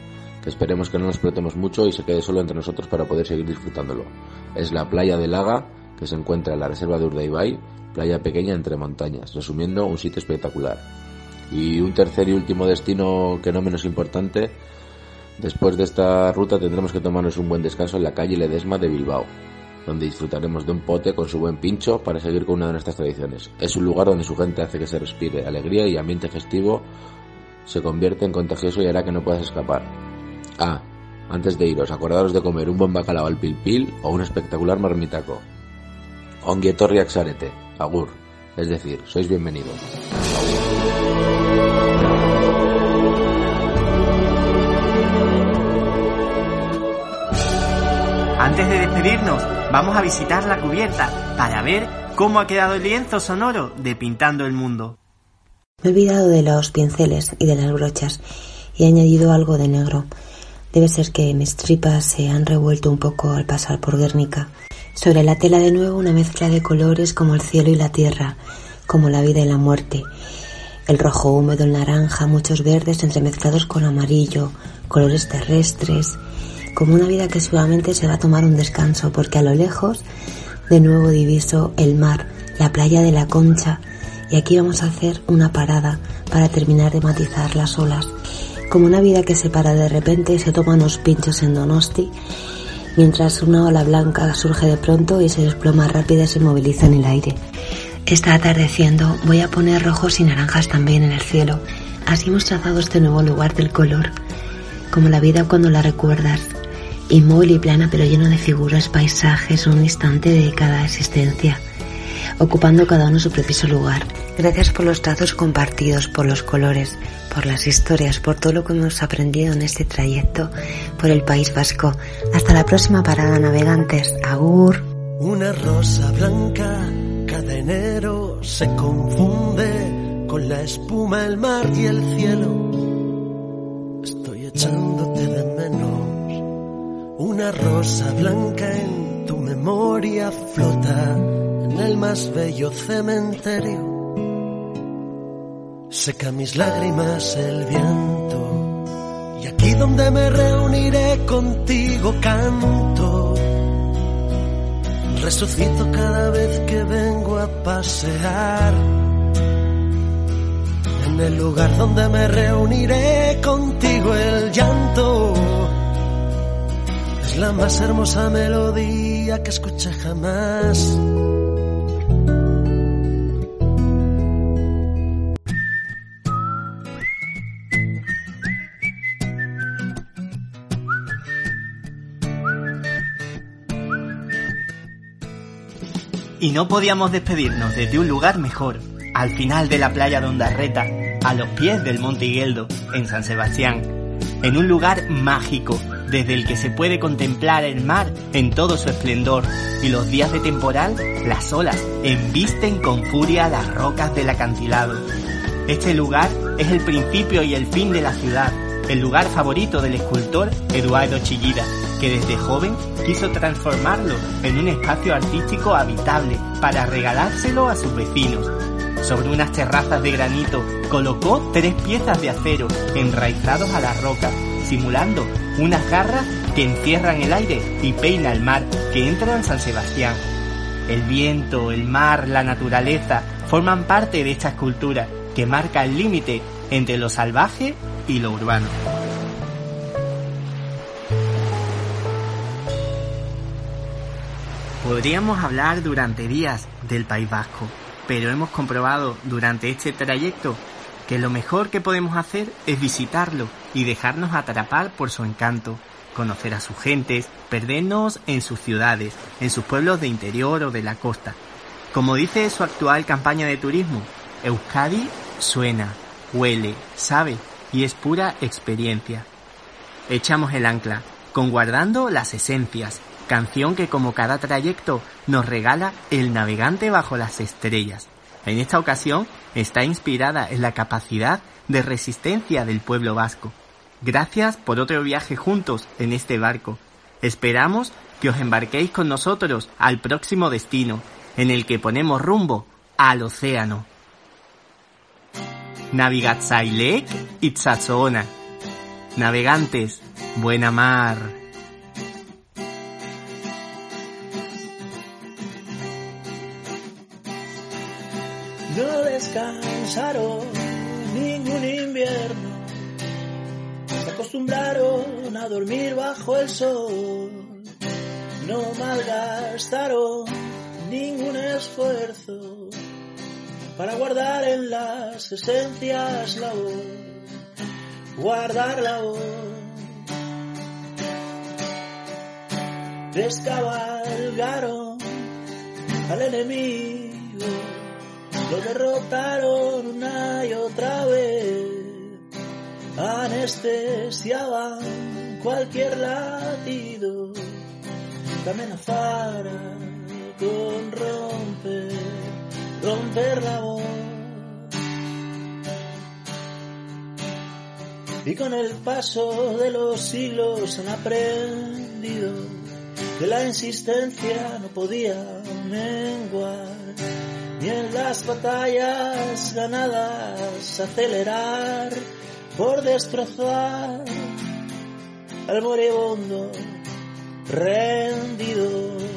Speaker 57: que esperemos que no nos prestemos mucho y se quede solo entre nosotros para poder seguir disfrutándolo. Es la playa de Laga, que se encuentra en la reserva de Urdaibai, playa pequeña entre montañas, resumiendo un sitio espectacular. Y un tercer y último destino que no menos importante, después de esta ruta tendremos que tomarnos un buen descanso en la calle Ledesma de Bilbao, donde disfrutaremos de un pote con su buen pincho para seguir con una de nuestras tradiciones. Es un lugar donde su gente hace que se respire alegría y ambiente festivo se convierte en contagioso y hará que no puedas escapar. Ah, antes de iros, acordaros de comer un buen bacalao al pilpil o un espectacular marmitaco. Ongietorri axarete, agur. Es decir, sois bienvenidos.
Speaker 1: Antes de despedirnos, vamos a visitar la cubierta para ver cómo ha quedado el lienzo sonoro de Pintando el Mundo.
Speaker 58: Me he olvidado de los pinceles y de las brochas y he añadido algo de negro. Debe ser que mis tripas se han revuelto un poco al pasar por Guernica. Sobre la tela de nuevo una mezcla de colores como el cielo y la tierra, como la vida y la muerte. El rojo húmedo, el naranja, muchos verdes entremezclados con amarillo, colores terrestres, como una vida que solamente se va a tomar un descanso, porque a lo lejos de nuevo diviso el mar, la playa de la Concha, y aquí vamos a hacer una parada para terminar de matizar las olas, como una vida que se para de repente y se toma unos pinchos en Donosti, mientras una ola blanca surge de pronto y se desploma rápida y se moviliza en el aire. Está atardeciendo, voy a poner rojos y naranjas también en el cielo. Así hemos trazado este nuevo lugar del color, como la vida cuando la recuerdas, inmóvil y plana pero lleno de figuras, paisajes, un instante de cada existencia, ocupando cada uno su preciso lugar. Gracias por los trazos compartidos, por los colores, por las historias, por todo lo que hemos aprendido en este trayecto por el País Vasco. Hasta la próxima parada, navegantes. Agur.
Speaker 59: Una rosa blanca cada enero se confunde con la espuma, el mar y el cielo. Estoy menos. Una rosa blanca en tu memoria flota en el más bello cementerio. Seca mis lágrimas el viento y aquí donde me reuniré contigo canto. Resucito cada vez que vengo a pasear. En el lugar donde me reuniré contigo el llanto. La más hermosa melodía que escuché jamás.
Speaker 1: Y no podíamos despedirnos desde un lugar mejor, al final de la playa de Ondarreta, a los pies del Monte Higueldo, en San Sebastián, en un lugar mágico, desde el que se puede contemplar el mar en todo su esplendor y los días de temporal, las olas embisten con furia las rocas del acantilado. Este lugar es el principio y el fin de la ciudad, el lugar favorito del escultor Eduardo Chillida, que desde joven quiso transformarlo en un espacio artístico habitable para regalárselo a sus vecinos. Sobre unas terrazas de granito colocó tres piezas de acero enraizados a las rocas, simulando unas garras que encierran el aire y peina el mar que entra en San Sebastián. El viento, el mar, la naturaleza forman parte de esta escultura que marca el límite entre lo salvaje y lo urbano. Podríamos hablar durante días del País Vasco, pero hemos comprobado durante este trayecto que lo mejor que podemos hacer es visitarlo y dejarnos atrapar por su encanto, conocer a sus gentes, perdernos en sus ciudades, en sus pueblos de interior o de la costa. Como dice su actual campaña de turismo, Euskadi suena, huele, sabe y es pura experiencia. Echamos el ancla, conguardando las esencias, canción que como cada trayecto nos regala el navegante bajo las estrellas. En esta ocasión está inspirada en la capacidad de resistencia del pueblo vasco. Gracias por otro viaje juntos en este barco. Esperamos que os embarquéis con nosotros al próximo destino, en el que ponemos rumbo al océano. Navigatzailek Itzazona. Navegantes, buena mar.
Speaker 60: Descansaron ningún invierno. Se acostumbraron a dormir bajo el sol. No malgastaron ningún esfuerzo para guardar en las esencias la voz. Guardar la voz. Descabalgaron al enemigo lo derrotaron una y otra vez, anestesiaban cualquier latido que amenazara con romper, romper la voz. Y con el paso de los siglos han aprendido que la insistencia no podía menguar, ni en las batallas ganadas acelerar por destrozar al moribundo rendido.